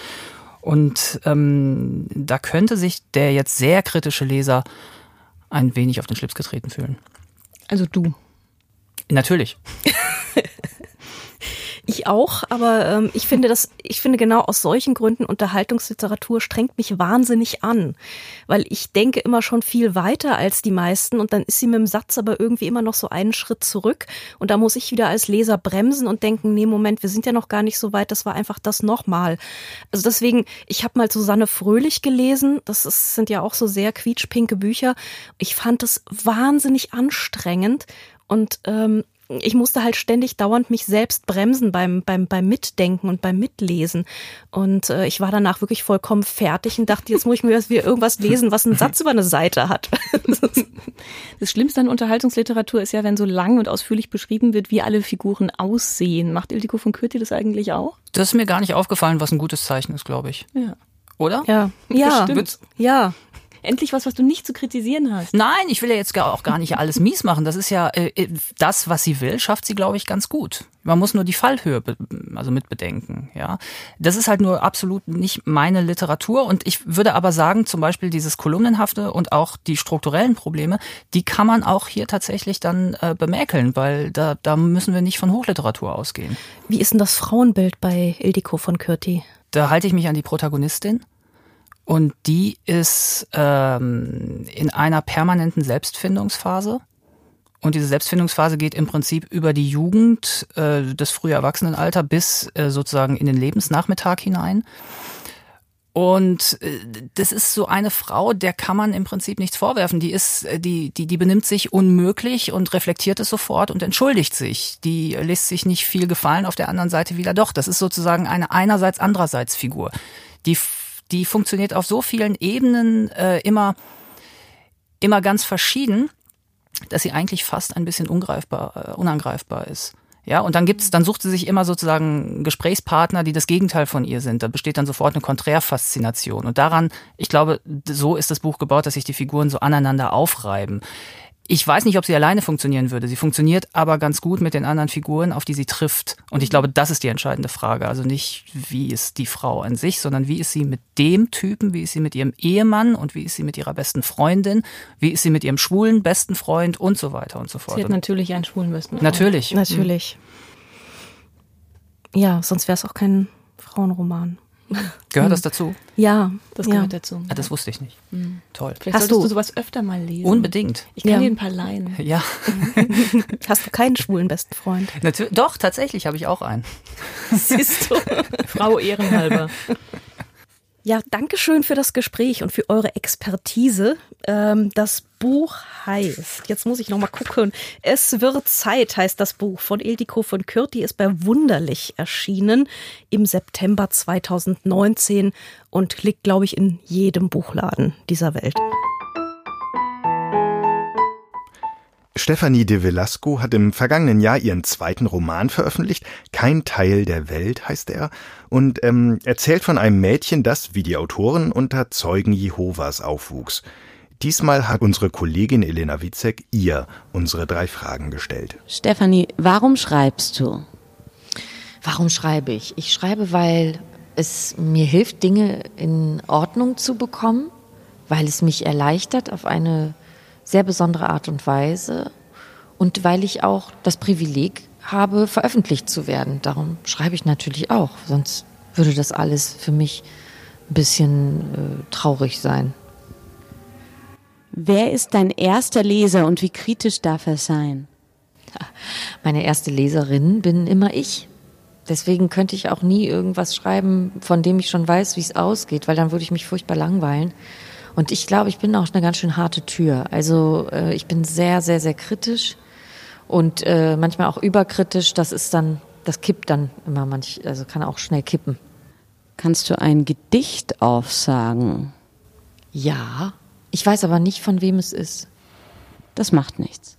[SPEAKER 5] Und ähm, da könnte sich der jetzt sehr kritische Leser ein wenig auf den Schlips getreten fühlen.
[SPEAKER 4] Also du.
[SPEAKER 5] Natürlich. <laughs>
[SPEAKER 1] Ich auch, aber ähm, ich finde das, ich finde genau aus solchen Gründen Unterhaltungsliteratur strengt mich wahnsinnig an, weil ich denke immer schon viel weiter als die meisten und dann ist sie mit dem Satz aber irgendwie immer noch so einen Schritt zurück und da muss ich wieder als Leser bremsen und denken, nee, Moment, wir sind ja noch gar nicht so weit, das war einfach das nochmal. Also deswegen, ich habe mal Susanne Fröhlich gelesen, das ist, sind ja auch so sehr quietschpinke Bücher. Ich fand das wahnsinnig anstrengend und ähm, ich musste halt ständig dauernd mich selbst bremsen beim, beim, beim Mitdenken und beim Mitlesen. Und äh, ich war danach wirklich vollkommen fertig und dachte, jetzt muss ich mir wieder irgendwas lesen, was einen Satz über eine Seite hat. <laughs>
[SPEAKER 4] Das Schlimmste an Unterhaltungsliteratur ist ja, wenn so lang und ausführlich beschrieben wird, wie alle Figuren aussehen. Macht Ildiko von Kürti das eigentlich auch?
[SPEAKER 5] Das ist mir gar nicht aufgefallen, was ein gutes Zeichen ist, glaube ich.
[SPEAKER 4] Ja.
[SPEAKER 5] Oder?
[SPEAKER 1] ja, ja,
[SPEAKER 4] Bestimmt.
[SPEAKER 1] ja.
[SPEAKER 4] Endlich was, was du nicht zu kritisieren hast.
[SPEAKER 5] Nein, ich will ja jetzt gar- auch gar nicht alles mies machen. Das ist ja äh, das, was sie will, schafft sie, glaube ich, ganz gut. Man muss nur die Fallhöhe be also mit bedenken. Ja, das ist halt nur absolut nicht meine Literatur. Und ich würde aber sagen, zum Beispiel dieses kolumnenhafte und auch die strukturellen Probleme, die kann man auch hier tatsächlich dann äh, bemäkeln, weil da, da müssen wir nicht von Hochliteratur ausgehen.
[SPEAKER 1] Wie ist denn das Frauenbild bei Ildiko von Kürti?
[SPEAKER 5] Da halte ich mich an die Protagonistin. Und die ist ähm, in einer permanenten Selbstfindungsphase. Und diese Selbstfindungsphase geht im Prinzip über die Jugend, äh, das frühe Erwachsenenalter bis äh, sozusagen in den Lebensnachmittag hinein. Und äh, das ist so eine Frau, der kann man im Prinzip nichts vorwerfen. Die ist, äh, die, die, die benimmt sich unmöglich und reflektiert es sofort und entschuldigt sich. Die lässt sich nicht viel gefallen, auf der anderen Seite wieder doch. Das ist sozusagen eine einerseits andererseits Figur. Die, die funktioniert auf so vielen Ebenen äh, immer, immer ganz verschieden, dass sie eigentlich fast ein bisschen ungreifbar, äh, unangreifbar ist. Ja, und dann gibt's, dann sucht sie sich immer sozusagen Gesprächspartner, die das Gegenteil von ihr sind. Da besteht dann sofort eine Konträrfaszination. Und daran, ich glaube, so ist das Buch gebaut, dass sich die Figuren so aneinander aufreiben. Ich weiß nicht, ob sie alleine funktionieren würde. Sie funktioniert aber ganz gut mit den anderen Figuren, auf die sie trifft. Und ich glaube, das ist die entscheidende Frage. Also nicht, wie ist die Frau an sich, sondern wie ist sie mit dem Typen, wie ist sie mit ihrem Ehemann und wie ist sie mit ihrer besten Freundin, wie ist sie mit ihrem schwulen besten Freund und so weiter und so fort.
[SPEAKER 4] Sie hat natürlich einen schwulen besten Freund.
[SPEAKER 5] natürlich.
[SPEAKER 1] Natürlich. Ja, sonst wäre es auch kein Frauenroman.
[SPEAKER 5] Gehört das dazu?
[SPEAKER 1] Ja,
[SPEAKER 4] Das
[SPEAKER 1] ja.
[SPEAKER 4] gehört dazu.
[SPEAKER 5] Ah, das wusste ich nicht. Toll.
[SPEAKER 4] Vielleicht
[SPEAKER 1] Hast
[SPEAKER 4] solltest du?
[SPEAKER 1] du-
[SPEAKER 4] sowas öfter mal lesen.
[SPEAKER 5] Unbedingt.
[SPEAKER 4] Ich kann
[SPEAKER 1] Ja.
[SPEAKER 4] dir ein paar leihen. <laughs>
[SPEAKER 5] Ja, <laughs>
[SPEAKER 1] Hast du keinen schwulen besten Freund?
[SPEAKER 5] natürlich. Doch, tatsächlich habe ich auch einen. <laughs>
[SPEAKER 1] Siehst du.
[SPEAKER 4] Frau ehrenhalber.
[SPEAKER 1] Ja, danke schön für das Gespräch und für eure Expertise. Ähm, das Buch heißt, jetzt muss ich noch mal gucken, Es wird Zeit heißt das Buch von Ildiko von Kürti, ist bei Wunderlich erschienen im September 2019 und liegt, glaube ich, in jedem Buchladen dieser Welt.
[SPEAKER 2] Stefanie de Velasco hat im vergangenen Jahr ihren zweiten Roman veröffentlicht. Kein Teil der Welt heißt er und ähm, erzählt von einem Mädchen, das wie die Autoren unter Zeugen Jehovas aufwuchs. Diesmal hat unsere Kollegin Elena Witzek ihr unsere drei Fragen gestellt.
[SPEAKER 6] Stefanie, warum schreibst du?
[SPEAKER 7] Warum schreibe ich? Ich schreibe, weil es mir hilft, Dinge in Ordnung zu bekommen, weil es mich erleichtert auf eine sehr besondere Art und Weise und weil ich auch das Privileg habe, veröffentlicht zu werden. Darum schreibe ich natürlich auch, sonst würde das alles für mich ein bisschen äh, traurig sein.
[SPEAKER 6] Wer ist dein erster Leser und wie kritisch darf er sein?
[SPEAKER 7] Meine erste Leserin bin immer ich. Deswegen könnte ich auch nie irgendwas schreiben, von dem ich schon weiß, wie es ausgeht, weil dann würde ich mich furchtbar langweilen. Und ich glaube, ich bin auch eine ganz schön harte Tür. Also äh, ich bin sehr, sehr, sehr kritisch und äh, manchmal auch überkritisch. Das ist dann das kippt dann immer manch, also kann auch schnell kippen.
[SPEAKER 6] Kannst du ein Gedicht aufsagen?
[SPEAKER 7] Ja, ich weiß aber nicht, von wem es ist.
[SPEAKER 6] Das macht nichts.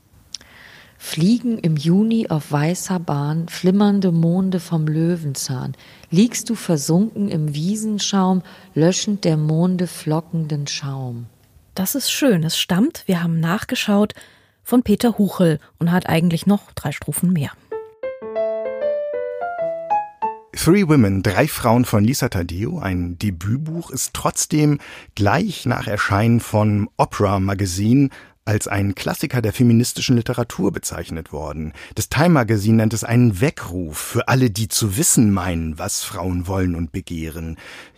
[SPEAKER 7] Fliegen im Juni auf weißer Bahn, flimmernde Monde vom Löwenzahn. Liegst du versunken im Wiesenschaum, löschend der Monde flockenden Schaum.
[SPEAKER 1] Das ist schön. Es stammt, wir haben nachgeschaut, von Peter Huchel und hat eigentlich noch drei Strophen mehr.
[SPEAKER 2] Three Women, drei Frauen von Lisa Taddeo, ein Debütbuch, ist trotzdem gleich nach Erscheinen von Opera Magazine als ein Klassiker der feministischen Literatur bezeichnet worden. Das Time Magazine nennt es einen Weckruf für alle, die zu wissen meinen, was Frauen wollen und begehren.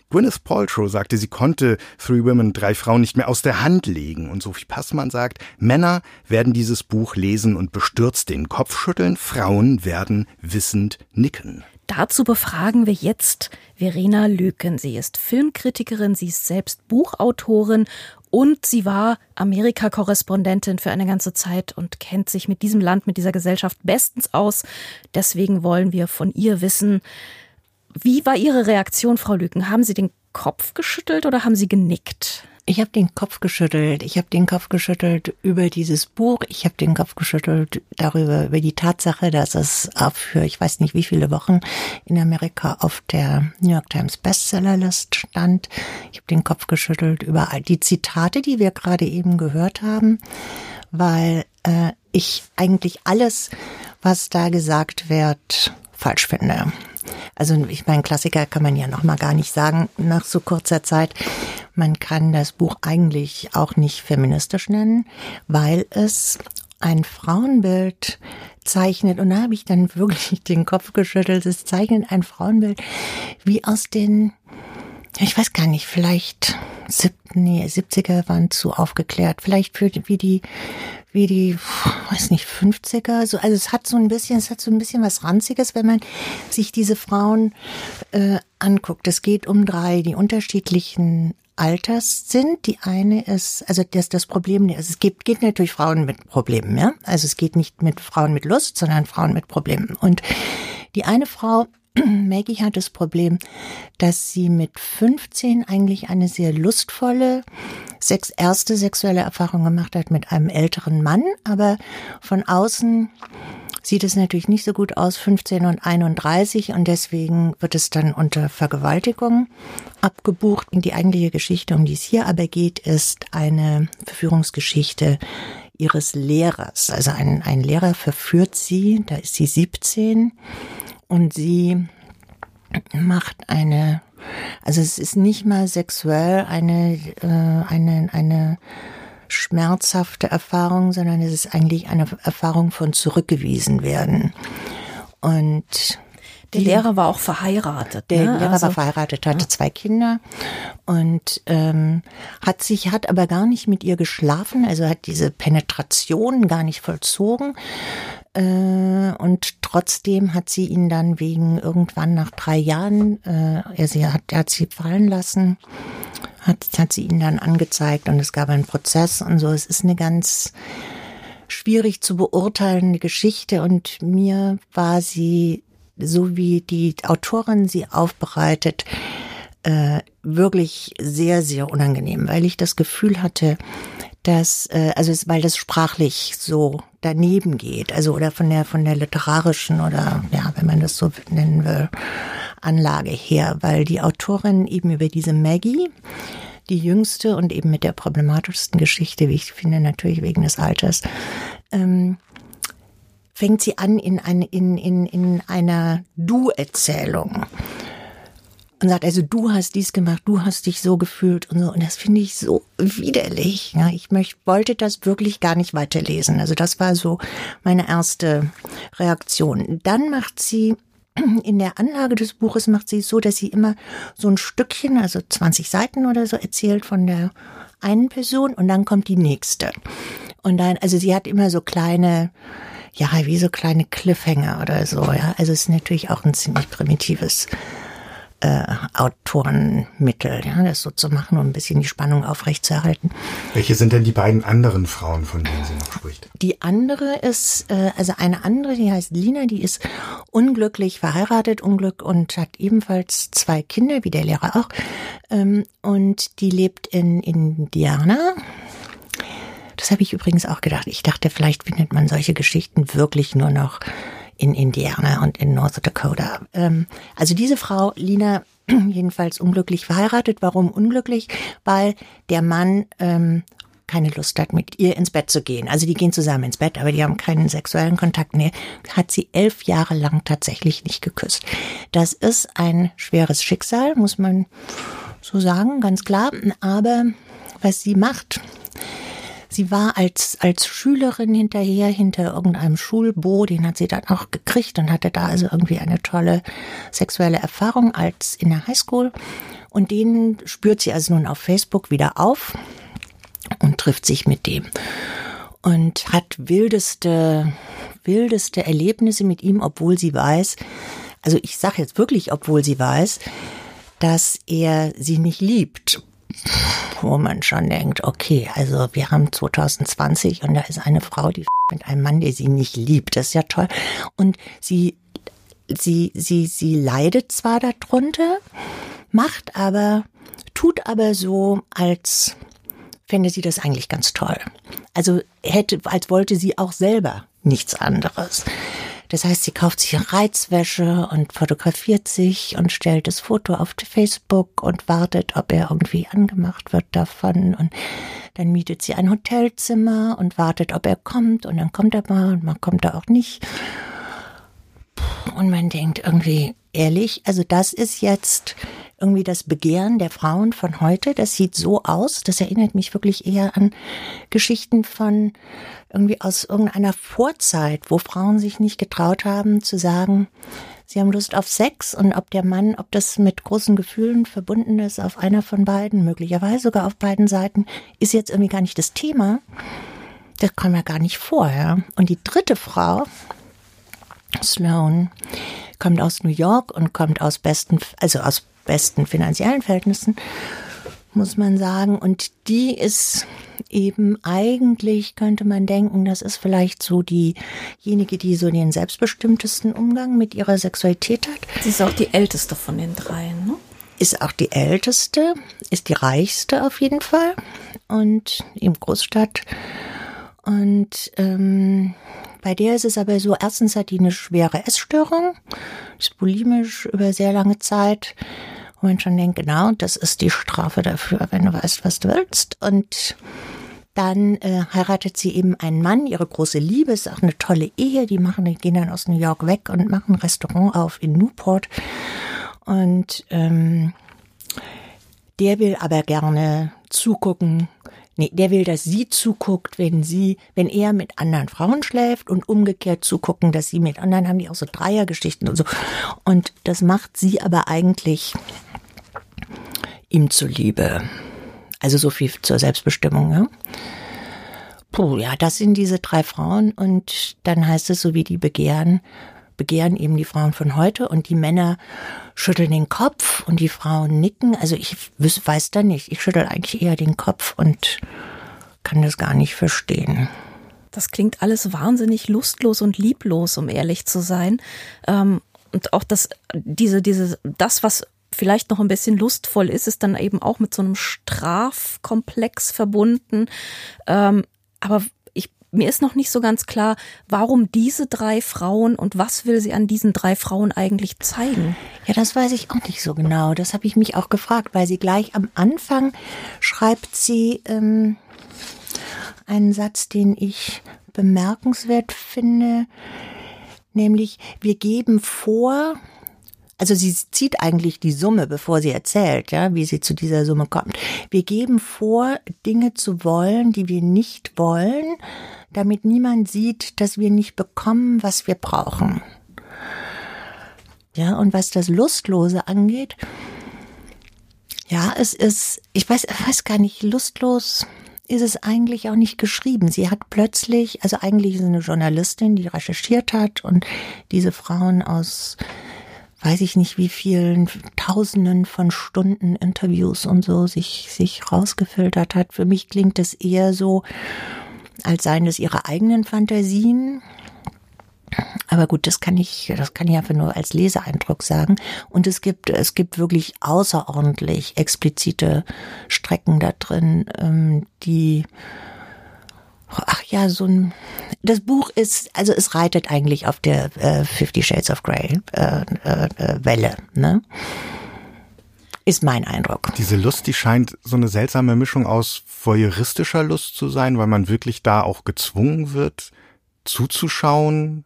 [SPEAKER 2] Gwyneth Paltrow sagte, sie konnte Three Women, drei Frauen nicht mehr aus der Hand legen. Und Sophie Passmann sagt, Männer werden dieses Buch lesen und bestürzt den Kopf schütteln, Frauen werden wissend nicken.
[SPEAKER 1] Dazu befragen wir jetzt Verena Lüken. Sie ist Filmkritikerin, sie ist selbst Buchautorin und sie war Amerika-Korrespondentin für eine ganze Zeit und kennt sich mit diesem Land, mit dieser Gesellschaft bestens aus. Deswegen wollen wir von ihr wissen, wie war Ihre Reaktion, Frau Lüken? Haben Sie den Kopf geschüttelt oder haben Sie genickt?
[SPEAKER 8] Ich habe den Kopf geschüttelt. Ich habe den Kopf geschüttelt über dieses Buch. Ich habe den Kopf geschüttelt darüber, über die Tatsache, dass es für ich weiß nicht wie viele Wochen in Amerika auf der New York Times Bestsellerlist stand. Ich habe den Kopf geschüttelt über all die Zitate, die wir gerade eben gehört haben, weil äh, ich eigentlich alles, was da gesagt wird, falsch finde. Also ich meine, Klassiker kann man ja noch mal gar nicht sagen nach so kurzer Zeit. Man kann das Buch eigentlich auch nicht feministisch nennen, weil es ein Frauenbild zeichnet, und da habe ich dann wirklich <laughs> den Kopf geschüttelt, es zeichnet ein Frauenbild wie aus den, ich weiß gar nicht, vielleicht siebten, nee, 70er waren zu aufgeklärt, vielleicht für, wie die, wie die, weiß nicht, 50er, so, also es hat so ein bisschen, es hat so ein bisschen was Ranziges, wenn man sich diese Frauen äh, anguckt. Es geht um drei, die unterschiedlichen Alters sind. Die eine ist, also das, das Problem, also es gibt, geht natürlich Frauen mit Problemen, ja. Also es geht nicht mit Frauen mit Lust, sondern Frauen mit Problemen. Und die eine Frau <clears throat> Maggie hat das Problem, dass sie mit 15 eigentlich eine sehr lustvolle sex erste sexuelle Erfahrung gemacht hat mit einem älteren Mann, aber von außen sieht es natürlich nicht so gut aus, 15 und 31 und deswegen wird es dann unter Vergewaltigung abgebucht. Die eigentliche Geschichte, um die es hier aber geht, ist eine Verführungsgeschichte ihres Lehrers. Also ein, ein Lehrer verführt sie, da ist sie 17 und sie macht eine, also es ist nicht mal sexuell eine, äh, eine, eine schmerzhafte Erfahrung, sondern es ist eigentlich eine Erfahrung von zurückgewiesen werden. Und
[SPEAKER 1] der Lehrer war auch verheiratet.
[SPEAKER 8] Der ne? Lehrer also, war verheiratet, hatte ja. zwei Kinder und ähm, hat sich, hat aber gar nicht mit ihr geschlafen, also hat diese Penetration gar nicht vollzogen. Äh, und trotzdem hat sie ihn dann wegen irgendwann nach drei Jahren, äh, er, sie hat, er hat sie fallen lassen, hat, hat sie ihn dann angezeigt und es gab einen Prozess und so. Es ist eine ganz schwierig zu beurteilende Geschichte und mir war sie, so wie die Autorin sie aufbereitet, äh, wirklich sehr, sehr unangenehm, weil ich das Gefühl hatte, dass, äh, also es, weil das sprachlich so daneben geht, also oder von der von der literarischen oder ja, wenn man das so nennen will, Anlage her, weil die Autorin eben über diese Maggie, die jüngste und eben mit der problematischsten Geschichte, wie ich finde, natürlich wegen des Alters, ähm, fängt sie an in, ein, in, in, in einer Du-Erzählung und sagt, also du hast dies gemacht, du hast dich so gefühlt und so. Und das finde ich so widerlich. Ja, ich möchte, wollte das wirklich gar nicht weiterlesen. Also das war so meine erste Reaktion. Dann macht sie <clears throat> in der Anlage des Buches macht sie es so, dass sie immer so ein Stückchen, also 20 Seiten oder so erzählt von der einen Person und dann kommt die nächste. Und dann, also sie hat immer so kleine, ja, wie so kleine Cliffhanger oder so, ja. Also es ist natürlich auch ein ziemlich primitives äh, Autorenmittel, ja, das so zu machen, um ein bisschen die Spannung aufrechtzuerhalten.
[SPEAKER 2] Welche sind denn die beiden anderen Frauen, von denen sie noch spricht?
[SPEAKER 8] Die andere ist, äh, also eine andere, die heißt Lina, die ist unglücklich verheiratet, Unglück und hat ebenfalls zwei Kinder, wie der Lehrer auch. Ähm, und die lebt in Indiana. Das habe ich übrigens auch gedacht. Ich dachte, vielleicht findet man solche Geschichten wirklich nur noch in Indiana und in North Dakota. Ähm, also diese Frau, Lina, <clears throat> jedenfalls unglücklich verheiratet. Warum unglücklich? Weil der Mann ähm, keine Lust hat, mit ihr ins Bett zu gehen. Also die gehen zusammen ins Bett, aber die haben keinen sexuellen Kontakt mehr. Hat sie elf Jahre lang tatsächlich nicht geküsst. Das ist ein schweres Schicksal, muss man so sagen, ganz klar. Aber was sie macht, Sie war als, als Schülerin hinterher hinter irgendeinem Schulbo, den hat sie dann auch gekriegt und hatte da also irgendwie eine tolle sexuelle Erfahrung als in der Highschool. Und den spürt sie also nun auf Facebook wieder auf und trifft sich mit dem und hat wildeste, wildeste Erlebnisse mit ihm, obwohl sie weiß, also ich sage jetzt wirklich, obwohl sie weiß, dass er sie nicht liebt wo man schon denkt, okay, also wir haben 2020 und da ist eine Frau, die mit einem Mann, der sie nicht liebt. Das ist ja toll. Und sie, sie, sie, sie leidet zwar darunter, macht aber, tut aber so, als fände sie das eigentlich ganz toll. Also hätte, als wollte sie auch selber nichts anderes. Das heißt, sie kauft sich Reizwäsche und fotografiert sich und stellt das Foto auf Facebook und wartet, ob er irgendwie angemacht wird davon. Und dann mietet sie ein Hotelzimmer und wartet, ob er kommt. Und dann kommt er mal und man kommt da auch nicht. Und man denkt irgendwie, ehrlich, also das ist jetzt irgendwie das Begehren der Frauen von heute. Das sieht so aus. Das erinnert mich wirklich eher an Geschichten von irgendwie aus irgendeiner Vorzeit, wo Frauen sich nicht getraut haben zu sagen, sie haben Lust auf Sex und ob der Mann, ob das mit großen Gefühlen verbunden ist auf einer von beiden, möglicherweise sogar auf beiden Seiten, ist jetzt irgendwie gar nicht das Thema. Das kam ja gar nicht vorher. Und die dritte Frau, Sloan, kommt aus New York und kommt aus besten, also aus besten finanziellen Verhältnissen, muss man sagen. Und die ist eben eigentlich, könnte man denken, das ist vielleicht so diejenige, die so den selbstbestimmtesten Umgang mit ihrer Sexualität hat.
[SPEAKER 1] Sie ist auch die älteste von den dreien, ne?
[SPEAKER 8] Ist auch die älteste, ist die reichste auf jeden Fall und im Großstadt. Und ähm, bei der ist es aber so, erstens hat die eine schwere Essstörung, ist bulimisch über sehr lange Zeit man schon denkt, genau, das ist die Strafe dafür, wenn du weißt, was du willst. Und dann äh, heiratet sie eben einen Mann, ihre große Liebe, ist auch eine tolle Ehe. Die machen, die gehen dann aus New York weg und machen ein Restaurant auf in Newport. Und ähm, der will aber gerne zugucken. Nee, der will, dass sie zuguckt, wenn sie, wenn er mit anderen Frauen schläft und umgekehrt zugucken, dass sie mit anderen haben die auch so Dreiergeschichten und so. Und das macht sie aber eigentlich ihm zuliebe. Also so viel zur Selbstbestimmung. Ja? Puh, ja, das sind diese drei Frauen und dann heißt es so wie die begehren, begehren eben die Frauen von heute und die Männer schütteln den Kopf und die Frauen nicken. Also ich weiß da nicht. Ich schüttel eigentlich eher den Kopf und kann das gar nicht verstehen.
[SPEAKER 1] Das klingt alles wahnsinnig lustlos und lieblos, um ehrlich zu sein. Ähm, und auch das, diese, diese, das, was vielleicht noch ein bisschen lustvoll ist, ist dann eben auch mit so einem Strafkomplex verbunden. Ähm, aber ich, mir ist noch nicht so ganz klar, warum diese drei Frauen und was will sie an diesen drei Frauen eigentlich zeigen?
[SPEAKER 8] Ja, das weiß ich auch nicht so genau. Das habe ich mich auch gefragt, weil sie gleich am Anfang schreibt sie ähm, einen Satz, den ich bemerkenswert finde, nämlich wir geben vor, also sie zieht eigentlich die Summe, bevor sie erzählt, ja, wie sie zu dieser Summe kommt. Wir geben vor, Dinge zu wollen, die wir nicht wollen, damit niemand sieht, dass wir nicht bekommen, was wir brauchen. Ja, und was das Lustlose angeht, ja, es ist, ich weiß, ich weiß gar nicht, lustlos ist es eigentlich auch nicht geschrieben. Sie hat plötzlich, also eigentlich ist eine Journalistin, die recherchiert hat und diese Frauen aus weiß ich nicht wie vielen Tausenden von Stunden Interviews und so sich, sich rausgefiltert hat. Für mich klingt es eher so, als seien es ihre eigenen Fantasien. Aber gut, das kann ich, das kann ich einfach nur als Leseeindruck sagen. Und es gibt, es gibt wirklich außerordentlich explizite Strecken da drin, ähm, die, ach ja, so ein, das Buch ist, also es reitet eigentlich auf der äh, Fifty Shades of Grey äh, äh, äh, Welle, ne? Ist mein Eindruck.
[SPEAKER 2] Diese Lust, die scheint so eine seltsame Mischung aus voyeuristischer Lust zu sein, weil man wirklich da auch gezwungen wird, zuzuschauen,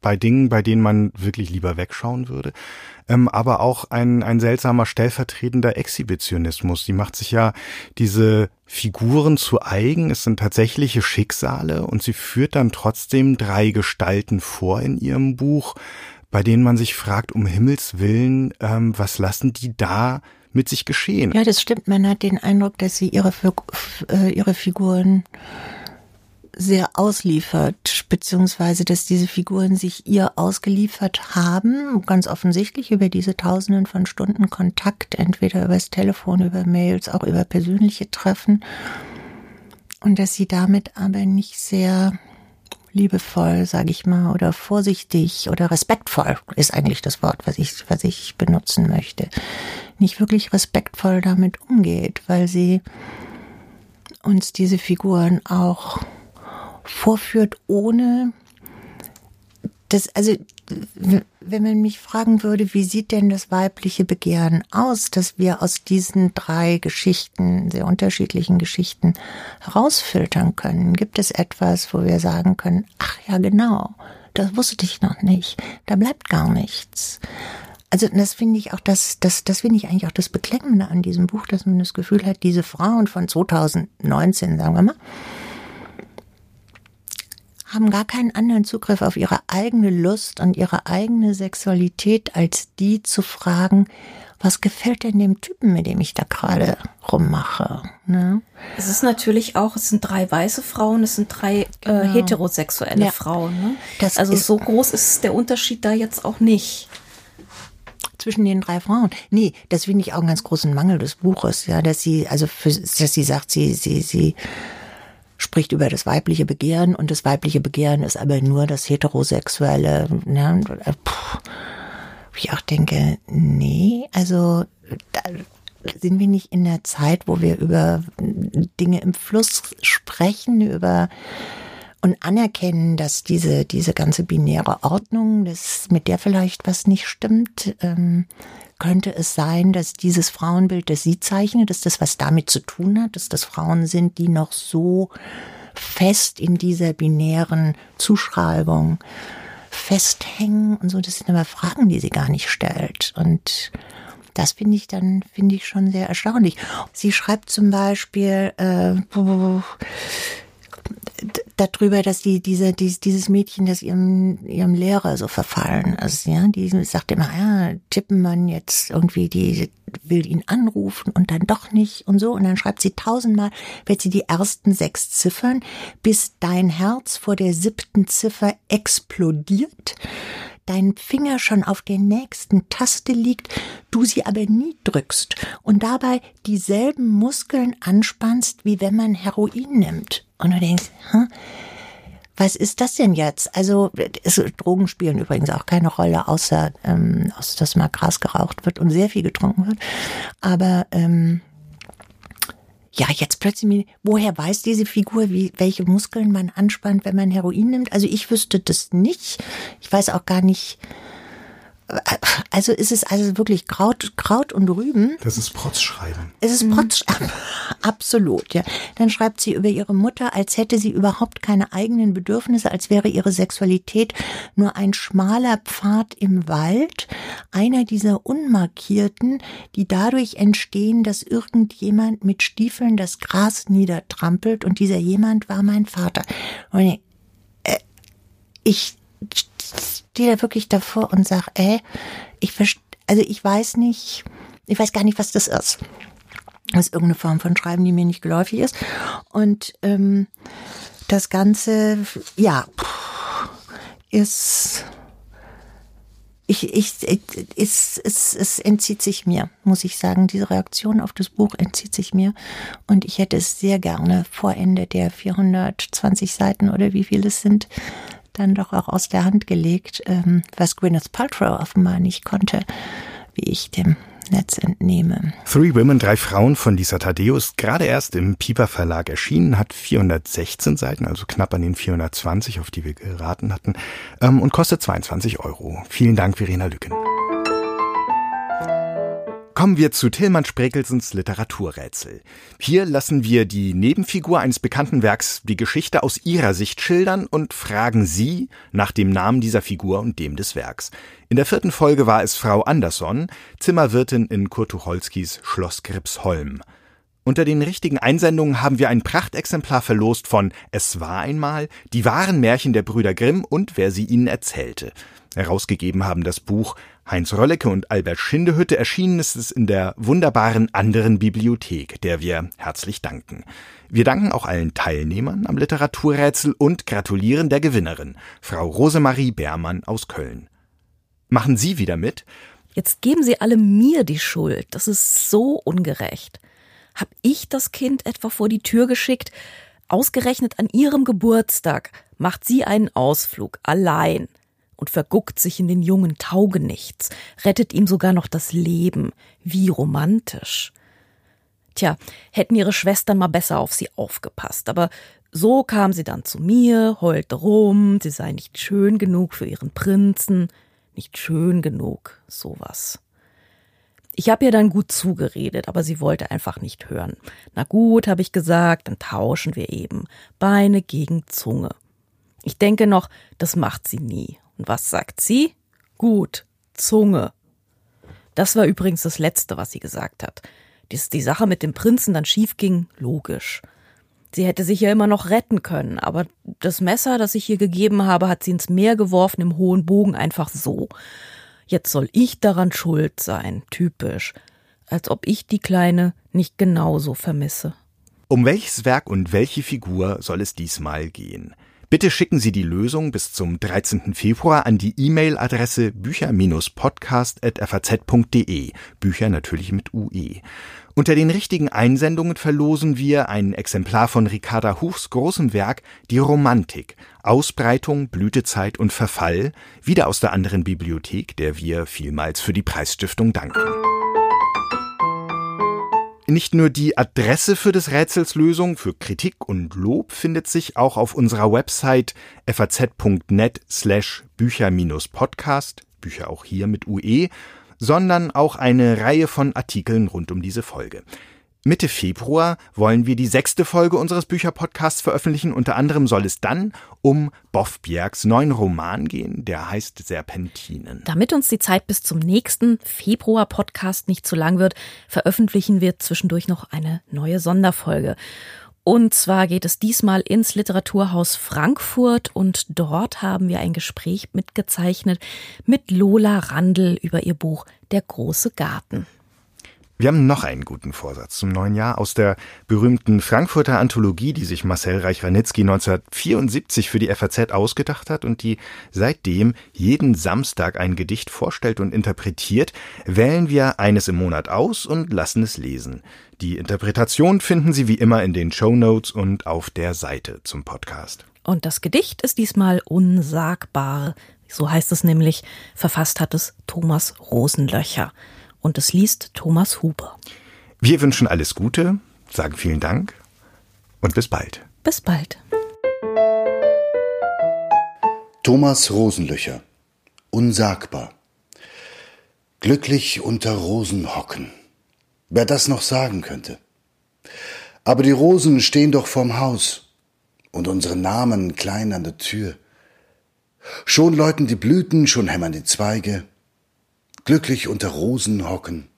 [SPEAKER 2] bei Dingen, bei denen man wirklich lieber wegschauen würde, ähm, aber auch ein, ein seltsamer stellvertretender Exhibitionismus. Die macht sich ja diese Figuren zu eigen, es sind tatsächliche Schicksale und sie führt dann trotzdem drei Gestalten vor in ihrem Buch, bei denen man sich fragt, um Himmels willen, ähm, was lassen die da mit sich geschehen?
[SPEAKER 8] Ja, das stimmt. Man hat den Eindruck, dass sie ihre, äh, ihre Figuren sehr ausliefert, beziehungsweise dass diese Figuren sich ihr ausgeliefert haben, ganz offensichtlich über diese Tausenden von Stunden Kontakt, entweder übers Telefon, über Mails, auch über persönliche Treffen, und dass sie damit aber nicht sehr liebevoll, sage ich mal, oder vorsichtig oder respektvoll ist eigentlich das Wort, was ich, was ich benutzen möchte, nicht wirklich respektvoll damit umgeht, weil sie uns diese Figuren auch vorführt, ohne das, also wenn man mich fragen würde, wie sieht denn das weibliche Begehren aus, dass wir aus diesen drei Geschichten, sehr unterschiedlichen Geschichten herausfiltern können? Gibt es etwas, wo wir sagen können, ach ja, genau, das wusste ich noch nicht, da bleibt gar nichts. Also das finde ich auch das, das, das finde ich eigentlich auch das Beklemmende an diesem Buch, dass man das Gefühl hat, diese Frauen von 2019, sagen wir mal, haben gar keinen anderen Zugriff auf ihre eigene Lust und ihre eigene Sexualität, als die zu fragen, was gefällt denn dem Typen, mit dem ich da gerade rummache? Ne?
[SPEAKER 1] Es ist natürlich auch, es sind drei weiße Frauen, es sind drei äh, genau. äh, heterosexuelle ja. Frauen. Ne? Das also so groß ist der Unterschied da jetzt auch nicht
[SPEAKER 8] zwischen den drei Frauen. Nee, das finde ich auch einen ganz großen Mangel des Buches, ja, dass sie, also für, dass sie sagt, sie, sie, sie spricht über das weibliche Begehren und das weibliche Begehren ist aber nur das heterosexuelle. Ne? Puh. Ich auch denke, nee, also da sind wir nicht in der Zeit, wo wir über Dinge im Fluss sprechen, über und anerkennen, dass diese, diese ganze binäre Ordnung, das, mit der vielleicht was nicht stimmt, ähm, könnte es sein, dass dieses Frauenbild, das sie zeichnet, dass das was damit zu tun hat, dass das Frauen sind, die noch so fest in dieser binären Zuschreibung festhängen und so. Das sind aber Fragen, die sie gar nicht stellt. Und das finde ich dann, finde ich schon sehr erstaunlich. Sie schreibt zum Beispiel, äh, darüber, dass die, diese, die, dieses Mädchen, das ihrem, ihrem Lehrer so verfallen ist, ja, die sagt immer, ja, Tippenmann jetzt irgendwie, die will ihn anrufen und dann doch nicht und so. Und dann schreibt sie tausendmal, wird sie die ersten sechs Ziffern, bis dein Herz vor der siebten Ziffer explodiert dein Finger schon auf der nächsten Taste liegt, du sie aber nie drückst und dabei dieselben Muskeln anspannst, wie wenn man Heroin nimmt. Und du denkst, hm, was ist das denn jetzt? Also Drogen spielen übrigens auch keine Rolle, außer, ähm, dass mal Gras geraucht wird und sehr viel getrunken wird. Aber ähm, ja, jetzt plötzlich, woher weiß diese Figur, wie, welche Muskeln man anspannt, wenn man Heroin nimmt? Also ich wüsste das nicht. Ich weiß auch gar nicht, also ist es also wirklich Kraut, Kraut und Rüben.
[SPEAKER 2] Das ist Protzschreiben.
[SPEAKER 8] Es ist Protzschreiben. Absolut, ja. Dann schreibt sie über ihre Mutter, als hätte sie überhaupt keine eigenen Bedürfnisse, als wäre ihre Sexualität nur ein schmaler Pfad im Wald, einer dieser unmarkierten, die dadurch entstehen, dass irgendjemand mit Stiefeln das Gras niedertrampelt und dieser jemand war mein Vater. Und ich, äh, ich stehe da wirklich davor und sage, ey, ich also ich weiß nicht, ich weiß gar nicht, was das ist. Das ist irgendeine Form von Schreiben, die mir nicht geläufig ist. Und ähm, das Ganze, ja, ist ich, ich, es, es, es entzieht sich mir, muss ich sagen. Diese Reaktion auf das Buch entzieht sich mir. Und ich hätte es sehr gerne vor Ende der 420 Seiten oder wie viele es sind, dann doch auch aus der Hand gelegt, ähm, was Gwyneth Paltrow offenbar nicht konnte, wie ich dem Netz entnehme.
[SPEAKER 2] Three Women, drei Frauen von Lisa ist gerade erst im Piper Verlag erschienen, hat 416 Seiten, also knapp an den 420, auf die wir geraten hatten, ähm, und kostet 22 Euro. Vielen Dank, Verena Lücken. Kommen wir zu Tillmann Sprekelsens Literaturrätsel. Hier lassen wir die Nebenfigur eines bekannten Werks die Geschichte aus ihrer Sicht schildern und fragen sie nach dem Namen dieser Figur und dem des Werks. In der vierten Folge war es Frau Andersson, Zimmerwirtin in Kurt Tucholskys Schloss Gripsholm. Unter den richtigen Einsendungen haben wir ein Prachtexemplar verlost von Es war einmal, die wahren Märchen der Brüder Grimm und wer sie ihnen erzählte. Herausgegeben haben das Buch Heinz Röllecke und Albert Schindehütte erschienen ist es in der wunderbaren anderen Bibliothek, der wir herzlich danken. Wir danken auch allen Teilnehmern am Literaturrätsel und gratulieren der Gewinnerin, Frau Rosemarie Beermann aus Köln. Machen Sie wieder mit?
[SPEAKER 1] Jetzt geben Sie alle mir die Schuld. Das ist so ungerecht. Hab ich das Kind etwa vor die Tür geschickt? Ausgerechnet an Ihrem Geburtstag macht sie einen Ausflug allein und verguckt sich in den jungen Taugenichts, rettet ihm sogar noch das Leben. Wie romantisch. Tja, hätten ihre Schwestern mal besser auf sie aufgepasst, aber so kam sie dann zu mir, heulte rum, sie sei nicht schön genug für ihren Prinzen, nicht schön genug, sowas. Ich habe ihr dann gut zugeredet, aber sie wollte einfach nicht hören. Na gut, habe ich gesagt, dann tauschen wir eben. Beine gegen Zunge. Ich denke noch, das macht sie nie. Und was sagt sie? Gut, Zunge. Das war übrigens das Letzte, was sie gesagt hat. Dass die Sache mit dem Prinzen dann schief ging, logisch. Sie hätte sich ja immer noch retten können, aber das Messer, das ich ihr gegeben habe, hat sie ins Meer geworfen im hohen Bogen einfach so. Jetzt soll ich daran schuld sein, typisch. Als ob ich die Kleine nicht genauso vermisse.
[SPEAKER 2] Um welches Werk und welche Figur soll es diesmal gehen? Bitte schicken Sie die Lösung bis zum 13. Februar an die E-Mail-Adresse bücher-podcast.faz.de. Bücher natürlich mit UE. Unter den richtigen Einsendungen verlosen wir ein Exemplar von Ricarda Huchs großem Werk Die Romantik. Ausbreitung, Blütezeit und Verfall, wieder aus der anderen Bibliothek, der wir vielmals für die Preisstiftung danken. Nicht nur die Adresse für des Rätsels Lösung, für Kritik und Lob findet sich auch auf unserer Website faz.net slash Bücher-Podcast, Bücher auch hier mit UE, sondern auch eine Reihe von Artikeln rund um diese Folge. Mitte Februar wollen wir die sechste Folge unseres Bücherpodcasts veröffentlichen. Unter anderem soll es dann um Boff Bjergs neuen Roman gehen, der heißt Serpentinen.
[SPEAKER 1] Damit uns die Zeit bis zum nächsten Februar-Podcast nicht zu lang wird, veröffentlichen wir zwischendurch noch eine neue Sonderfolge. Und zwar geht es diesmal ins Literaturhaus Frankfurt und dort haben wir ein Gespräch mitgezeichnet mit Lola Randl über ihr Buch Der große Garten.
[SPEAKER 2] Wir haben noch einen guten Vorsatz zum neuen Jahr aus der berühmten Frankfurter Anthologie, die sich Marcel Reich-Ranitzky 1974 für die FAZ ausgedacht hat und die seitdem jeden Samstag ein Gedicht vorstellt und interpretiert, wählen wir eines im Monat aus und lassen es lesen. Die Interpretation finden Sie wie immer in den Show Notes und auf der Seite zum Podcast.
[SPEAKER 1] Und das Gedicht ist diesmal unsagbar. So heißt es nämlich. Verfasst hat es Thomas Rosenlöcher und es liest Thomas Huber.
[SPEAKER 2] Wir wünschen alles Gute, sagen vielen Dank und bis bald.
[SPEAKER 1] Bis bald.
[SPEAKER 9] Thomas Rosenlöcher Unsagbar Glücklich unter Rosen hocken. Wer das noch sagen könnte. Aber die Rosen stehen doch vorm Haus und unsere Namen klein an der Tür. Schon läuten die Blüten, schon hämmern die Zweige, glücklich unter Rosen hocken,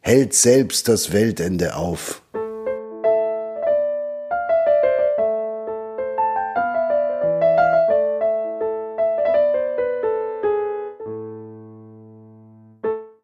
[SPEAKER 9] hält selbst das Weltende auf.